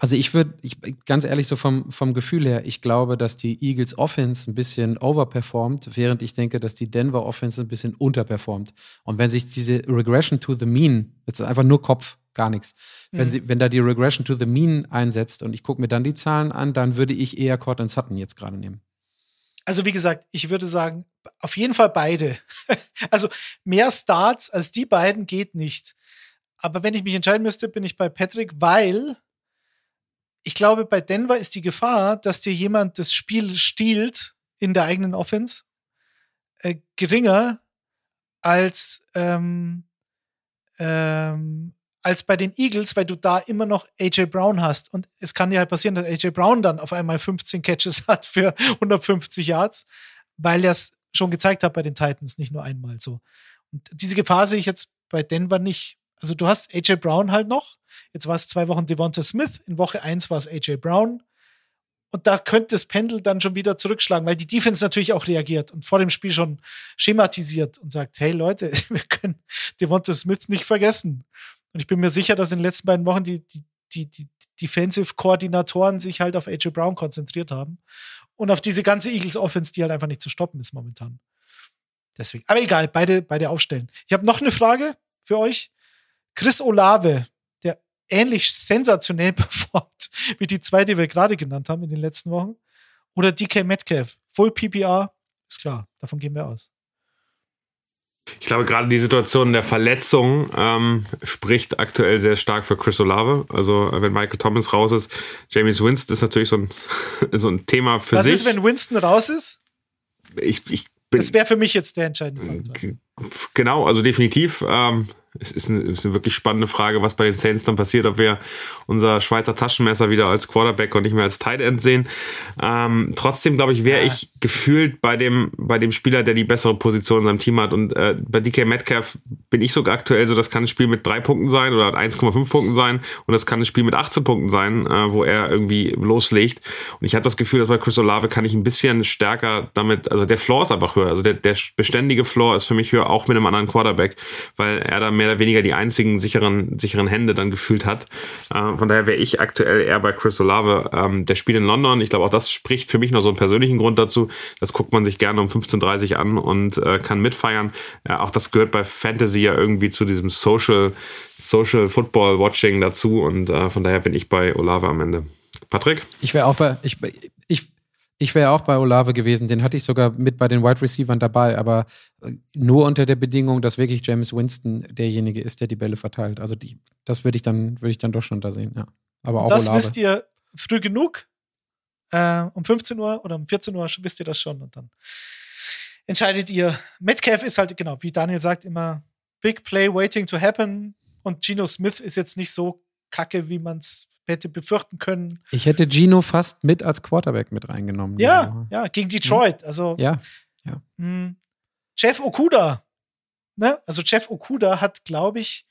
Also ich würde, ich, ganz ehrlich, so vom, vom Gefühl her, ich glaube, dass die Eagles Offense ein bisschen overperformt, während ich denke, dass die Denver Offense ein bisschen unterperformt. Und wenn sich diese Regression to the Mean, jetzt ist einfach nur Kopf, gar nichts, wenn, Mhm. sie, wenn da die Regression to the Mean einsetzt und ich gucke mir dann die Zahlen an, dann würde ich eher Cortland Sutton jetzt gerade nehmen. Also wie gesagt, ich würde sagen, auf jeden Fall beide. also mehr Starts als die beiden geht nicht. Aber wenn ich mich entscheiden müsste, bin ich bei Patrick, weil ich glaube, bei Denver ist die Gefahr, dass dir jemand das Spiel stiehlt in der eigenen Offense, äh, geringer als, ähm, ähm, als bei den Eagles, weil du da immer noch AJ Brown hast. Und es kann dir halt passieren, dass AJ Brown dann auf einmal 15 Catches hat für 150 Yards, weil er es schon gezeigt hat bei den Titans, nicht nur einmal so. Und diese Gefahr sehe ich jetzt bei Denver nicht. Also du hast AJ Brown halt noch. Jetzt war es zwei Wochen Devonta Smith. In Woche eins war es AJ Brown. Und da könnte das Pendel dann schon wieder zurückschlagen, weil die Defense natürlich auch reagiert und vor dem Spiel schon schematisiert und sagt, hey Leute, wir können Devonta Smith nicht vergessen. Und ich bin mir sicher, dass in den letzten beiden Wochen die, die, die, die Defensive-Koordinatoren sich halt auf AJ Brown konzentriert haben. Und auf diese ganze Eagles-Offense, die halt einfach nicht zu stoppen ist momentan. Deswegen. Aber egal, beide, beide aufstellen. Ich habe noch eine Frage für euch. Chris Olave, der ähnlich sensationell performt wie die zwei, die wir gerade genannt haben in den letzten Wochen. Oder DK Metcalf. Full PPR, ist klar, davon gehen wir aus. Ich glaube, gerade die Situation der Verletzung ähm, spricht aktuell sehr stark für Chris Olave. Also, äh, wenn Michael Thomas raus ist, James Winston ist natürlich so ein, so ein Thema für Was sich. ist, wenn Winston raus ist? ich, ich bin, Das wäre für mich jetzt der entscheidende Faktor. Genau, also definitiv. Ähm, es ist eine, ist eine wirklich spannende Frage, was bei den Saints dann passiert, ob wir unser Schweizer Taschenmesser wieder als Quarterback und nicht mehr als Tight End sehen. Ähm, trotzdem, glaube ich, wäre Ja. ich gefühlt bei dem, bei dem Spieler, der die bessere Position in seinem Team hat. Und äh, bei DK Metcalf bin ich sogar aktuell so, das kann ein Spiel mit drei Punkten sein oder 1,5 Punkten sein und das kann ein Spiel mit 18 Punkten sein, äh, wo er irgendwie loslegt. Und ich habe das Gefühl, dass bei Chris Olave kann ich ein bisschen stärker damit, also der Floor ist einfach höher. Also der, der beständige Floor ist für mich höher, auch mit einem anderen Quarterback, weil er da mehr oder weniger die einzigen sicheren, sicheren Hände dann gefühlt hat. Äh, von daher wäre ich aktuell eher bei Chris Olave. Ähm, der spielt in London. Ich glaube, auch das spricht für mich noch so einen persönlichen Grund dazu. Das guckt man sich gerne um 15.30 Uhr an und äh, kann mitfeiern. Äh, auch das gehört bei Fantasy ja irgendwie zu diesem Social, Social Football Watching dazu und äh, von daher bin ich bei Olave am Ende. Patrick? Ich wäre auch bei, ich, ich, wäre auch bei Olave gewesen. Den hatte ich sogar mit bei den Wide Receivers dabei, aber äh, nur unter der Bedingung, dass wirklich James Winston derjenige ist, der die Bälle verteilt. Also die, das würde ich dann, würde ich dann doch schon da sehen, ja. Aber auch das Olave. wisst ihr früh genug. Äh, um 15 Uhr oder um 14 Uhr wisst ihr das schon und dann entscheidet ihr. Metcalf ist halt, genau, wie Daniel sagt, immer Big Play waiting to happen und Geno Smith ist jetzt nicht so kacke, wie man es hätte befürchten können. Ich hätte Gino fast mit als Quarterback mit reingenommen. Ja, ja, gegen Detroit. Also Ja, mh, Jeff Okuda, ne? Also Jeff Okuda hat, glaube ich,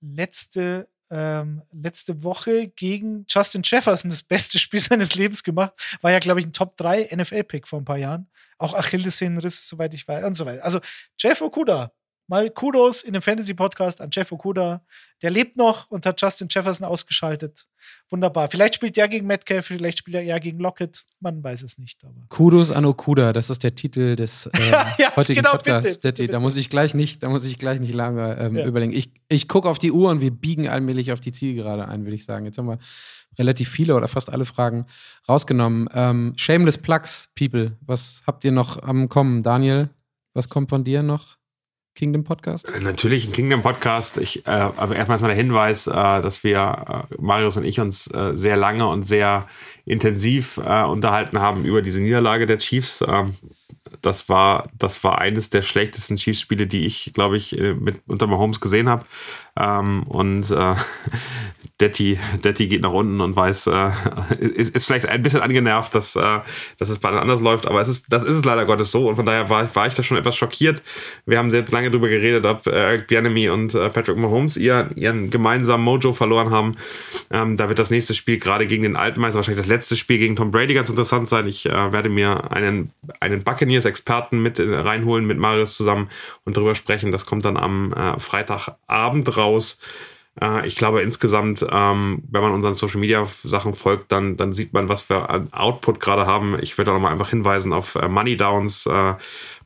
letzte, ähm, letzte Woche gegen Justin Jefferson das beste Spiel seines Lebens gemacht. War ja, glaube ich, ein Top 3 NFL-Pick vor ein paar Jahren. Auch Achillessehnenriss, soweit ich weiß, und so weiter. Also Jeff Okuda, mal Kudos in dem Fantasy-Podcast an Jeff Okuda. Der lebt noch und hat Justin Jefferson ausgeschaltet. Wunderbar. Vielleicht spielt der gegen Metcalf, vielleicht spielt er eher gegen Lockett. Man weiß es nicht. Aber. Kudos an Okuda, das ist der Titel des äh, Ja, heutigen genau, Podcasts. bitte, bitte. Da muss ich gleich nicht, da muss ich gleich nicht lange ähm, Ja. überlegen. Ich, ich gucke auf die Uhr und wir biegen allmählich auf die Zielgerade ein, würde ich sagen. Jetzt haben wir relativ viele oder fast alle Fragen rausgenommen. Ähm, Shameless Plugs, People. Was habt ihr noch am Kommen? Daniel, was kommt von dir noch? Kingdom Podcast? Äh, natürlich ein Kingdom Podcast. Ich, äh, aber erstmal der Hinweis, äh, dass wir, äh, Marius und ich, uns äh, sehr lange und sehr intensiv äh, unterhalten haben über diese Niederlage der Chiefs. Ähm, das war, das war eines der schlechtesten Chiefs-Spiele, die ich, glaube ich, äh, mit unter Mahomes gesehen habe. Ähm, und äh, Detti, Detti geht nach unten und weiß, äh, ist, ist vielleicht ein bisschen angenervt, dass, äh, dass es bei anderen anders läuft, aber es ist, das ist es leider Gottes so und von daher war, war ich da schon etwas schockiert. Wir haben sehr lange darüber geredet, ob äh, Eric Bianemi und äh, Patrick Mahomes ihren, ihren gemeinsamen Mojo verloren haben. Ähm, da wird das nächste Spiel gerade gegen den Altmeister, wahrscheinlich das letzte Spiel gegen Tom Brady ganz interessant sein. Ich äh, werde mir einen, einen Buccaneers-Experten mit reinholen, mit Marius zusammen und darüber sprechen. Das kommt dann am äh, Freitagabend raus. Äh, ich glaube insgesamt, ähm, wenn man unseren Social Media Sachen folgt, dann, dann sieht man, was wir an Output gerade haben. Ich würde auch nochmal einfach hinweisen auf äh, Money Downs, äh,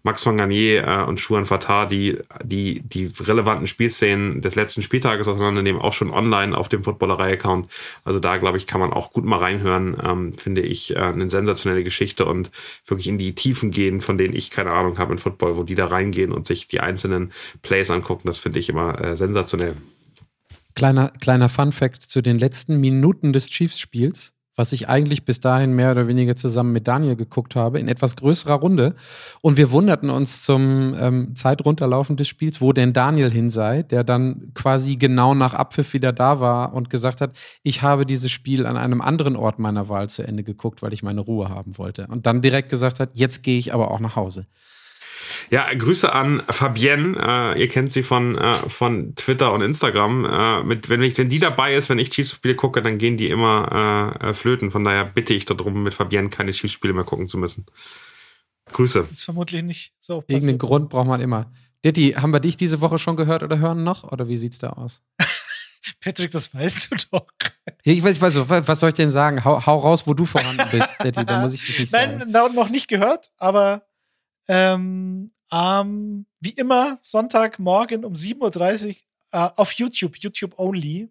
Max von Garnier äh, und Schuan Fatah, die, die die relevanten Spielszenen des letzten Spieltages auseinandernehmen, auch schon online auf dem Footballerei-Account. Also da, glaube ich, kann man auch gut mal reinhören. Ähm, finde ich äh, eine sensationelle Geschichte und wirklich in die Tiefen gehen, von denen ich keine Ahnung habe in Football, wo die da reingehen und sich die einzelnen Plays angucken. Das finde ich immer äh, sensationell. Kleiner, kleiner Fun-Fact zu den letzten Minuten des Chiefs-Spiels, was ich eigentlich bis dahin mehr oder weniger zusammen mit Daniel geguckt habe, in etwas größerer Runde. Und wir wunderten uns zum ähm, Zeitrunterlaufen des Spiels, wo denn Daniel hin sei, der dann quasi genau nach Abpfiff wieder da war und gesagt hat, ich habe dieses Spiel an einem anderen Ort meiner Wahl zu Ende geguckt, weil ich meine Ruhe haben wollte. Und dann direkt gesagt hat, jetzt gehe ich aber auch nach Hause. Ja, Grüße an Fabienne. Äh, ihr kennt sie von, äh, von Twitter und Instagram. Äh, mit, wenn, ich, wenn die dabei ist, wenn ich Chiefs-Spiele gucke, dann gehen die immer äh, äh, flöten. Von daher bitte ich darum, mit Fabienne keine Chiefs-Spiele mehr gucken zu müssen. Grüße. Das ist vermutlich nicht so. Irgendeinen Grund braucht man immer. Ditti, haben wir dich diese Woche schon gehört oder hören noch? Oder wie sieht's da aus? Patrick, das weißt du doch. Ich weiß, ich weiß, was soll ich denn sagen? Hau, hau raus, wo du vorhanden bist, Ditti, da muss ich das nicht Nein, sagen. Nein, noch nicht gehört, aber ähm, ähm, wie immer Sonntagmorgen um 7.30 Uhr äh, auf YouTube, YouTube only.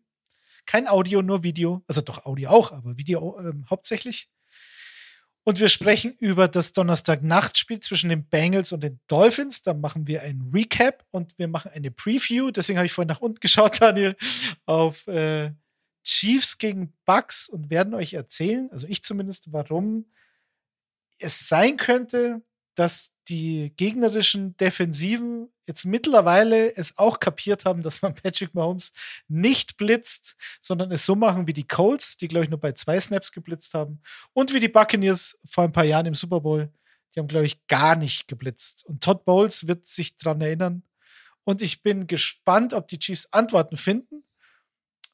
Kein Audio, nur Video. Also doch Audio auch, aber Video ähm, hauptsächlich. Und wir sprechen über das Donnerstag-Nachtspiel zwischen den Bengals und den Dolphins. Da machen wir ein Recap und wir machen eine Preview. Deswegen habe ich vorhin nach unten geschaut, Daniel, auf äh, Chiefs gegen Bucks und werden euch erzählen, also ich zumindest, warum es sein könnte, dass die gegnerischen Defensiven jetzt mittlerweile es auch kapiert haben, dass man Patrick Mahomes nicht blitzt, sondern es so machen wie die Colts, die glaube ich nur bei zwei Snaps geblitzt haben, und wie die Buccaneers vor ein paar Jahren im Super Bowl. Die haben glaube ich gar nicht geblitzt. Und Todd Bowles wird sich daran erinnern. Und ich bin gespannt, ob die Chiefs Antworten finden,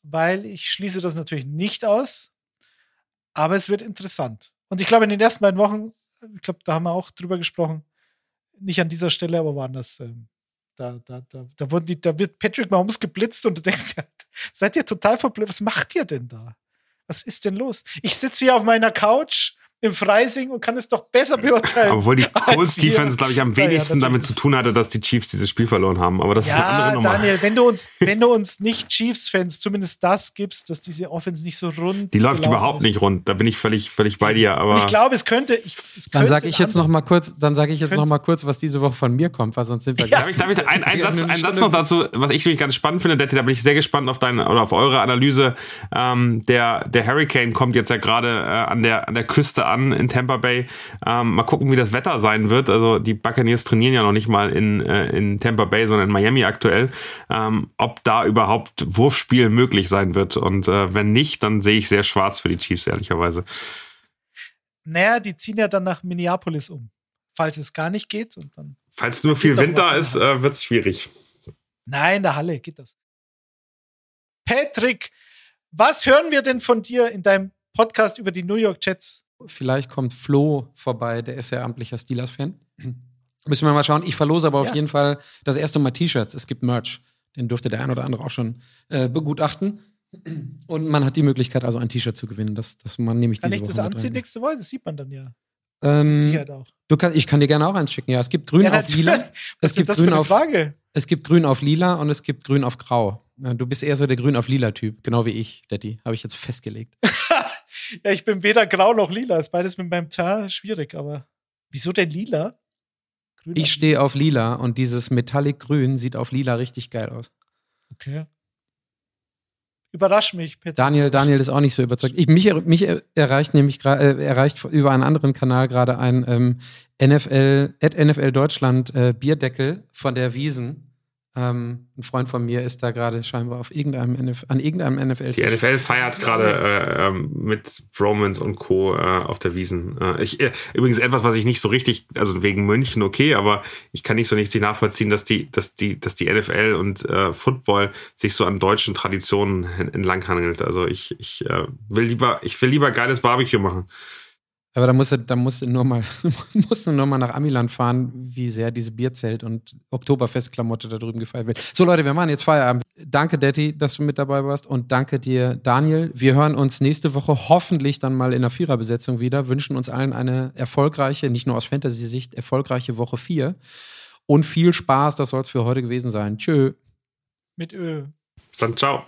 weil ich schließe das natürlich nicht aus. Aber es wird interessant. Und ich glaube, in den ersten beiden Wochen ich glaube, da haben wir auch drüber gesprochen. Nicht an dieser Stelle, aber woanders. Ähm, da, da, da, da, wurden die, da wird Patrick Mahomes geblitzt und du denkst, ja, seid ihr total verblüfft? Was macht ihr denn da? Was ist denn los? Ich sitze hier auf meiner Couch im Freising und kann es doch besser beurteilen. Obwohl die Colts Defense, glaube ich, am wenigsten ja, ja, damit zu tun hatte, dass die Chiefs dieses Spiel verloren haben. Aber das ja, ist eine andere Nummer. Daniel, wenn du uns, wenn du uns nicht Chiefs-Fans zumindest das gibst, dass diese Offense nicht so rund Die läuft überhaupt ist. nicht rund. Da bin ich völlig, völlig bei dir. Aber und ich glaube, es könnte. Ich, es dann sage ich jetzt noch mal kurz, dann sage ich jetzt könnte. noch mal kurz, was diese Woche von mir kommt, weil sonst sind wir. Ja. Darf ich, darf ich ein, ein Satz, ein Satz noch dazu, was ich nämlich ganz spannend finde, Detti, da bin ich sehr gespannt auf deine oder auf eure Analyse. Ähm, der, der Hurricane kommt jetzt ja gerade äh, an der an der Küste an in Tampa Bay. Ähm, mal gucken, wie das Wetter sein wird. Also die Buccaneers trainieren ja noch nicht mal in, äh, in Tampa Bay, sondern in Miami aktuell. Ähm, ob da überhaupt Wurfspiel möglich sein wird. Und äh, wenn nicht, dann sehe ich sehr schwarz für die Chiefs, ehrlicherweise. Naja, die ziehen ja dann nach Minneapolis um. Falls es gar nicht geht. Und dann Falls nur viel Wind da ist, äh, wird es schwierig. Nein, in der Halle geht das. Patrick, was hören wir denn von dir in deinem Podcast über die New York Jets? Vielleicht kommt Flo vorbei, der ist ja amtlicher Steelers-Fan. Müssen wir mal schauen. Ich verlose aber ja. auf jeden Fall das erste Mal T-Shirts. Es gibt Merch. Den dürfte der ein oder andere auch schon äh, begutachten. Und man hat die Möglichkeit, also ein T-Shirt zu gewinnen. Das, das man nämlich Kann ich das anziehen nächste Woche? Das sieht man dann ja. Ähm, Sicherheit auch. Du kann, ich kann dir gerne auch eins schicken. Ja, es gibt Grün ja, auf Lila. Es gibt Grün auf, Frage? Es gibt Grün auf Lila und es gibt Grün auf Grau. Du bist eher so der Grün auf Lila Typ, genau wie ich, Daddy. Habe ich jetzt festgelegt. ja, ich bin weder grau noch lila. Ist beides mit meinem Teint schwierig, aber wieso denn lila? grün Ich stehe auf lila und dieses Metallic Grün sieht auf lila richtig geil aus. Okay. Überrasch mich, Peter. Daniel, Daniel ist auch nicht so überzeugt. Ich, mich, mich er- erreicht nämlich äh, erreicht über einen anderen Kanal gerade ein ähm, NFL, at NFL Deutschland äh, Bierdeckel von der Wiesen. Ähm, ein Freund von mir ist da gerade scheinbar auf irgendeinem NF, an irgendeinem NFL. Die NFL feiert gerade äh, ähm, mit Romans und Co. Äh, auf der Wiesen. Äh, ich, äh, übrigens etwas, was ich nicht so richtig, also wegen München okay, aber ich kann nicht so richtig nachvollziehen, dass die, dass die, dass die NFL und Football sich so an deutschen Traditionen en- entlanghangelt. Also ich, ich will lieber, ich will lieber geiles Barbecue machen. Aber da musst du, da musst du nur mal, musst du nur mal nach Amiland fahren, wie sehr diese Bierzelt und Oktoberfestklamotte da drüben gefeiert wird. So Leute, wir machen jetzt Feierabend. Danke, Detti, dass du mit dabei warst und danke dir, Daniel. Wir hören uns nächste Woche hoffentlich dann mal in der Viererbesetzung wieder. Wünschen uns allen eine erfolgreiche, nicht nur aus Fantasy-Sicht, erfolgreiche Woche 4 und viel Spaß. Das soll es für heute gewesen sein. Tschö. Mit Ö. Bis dann, ciao.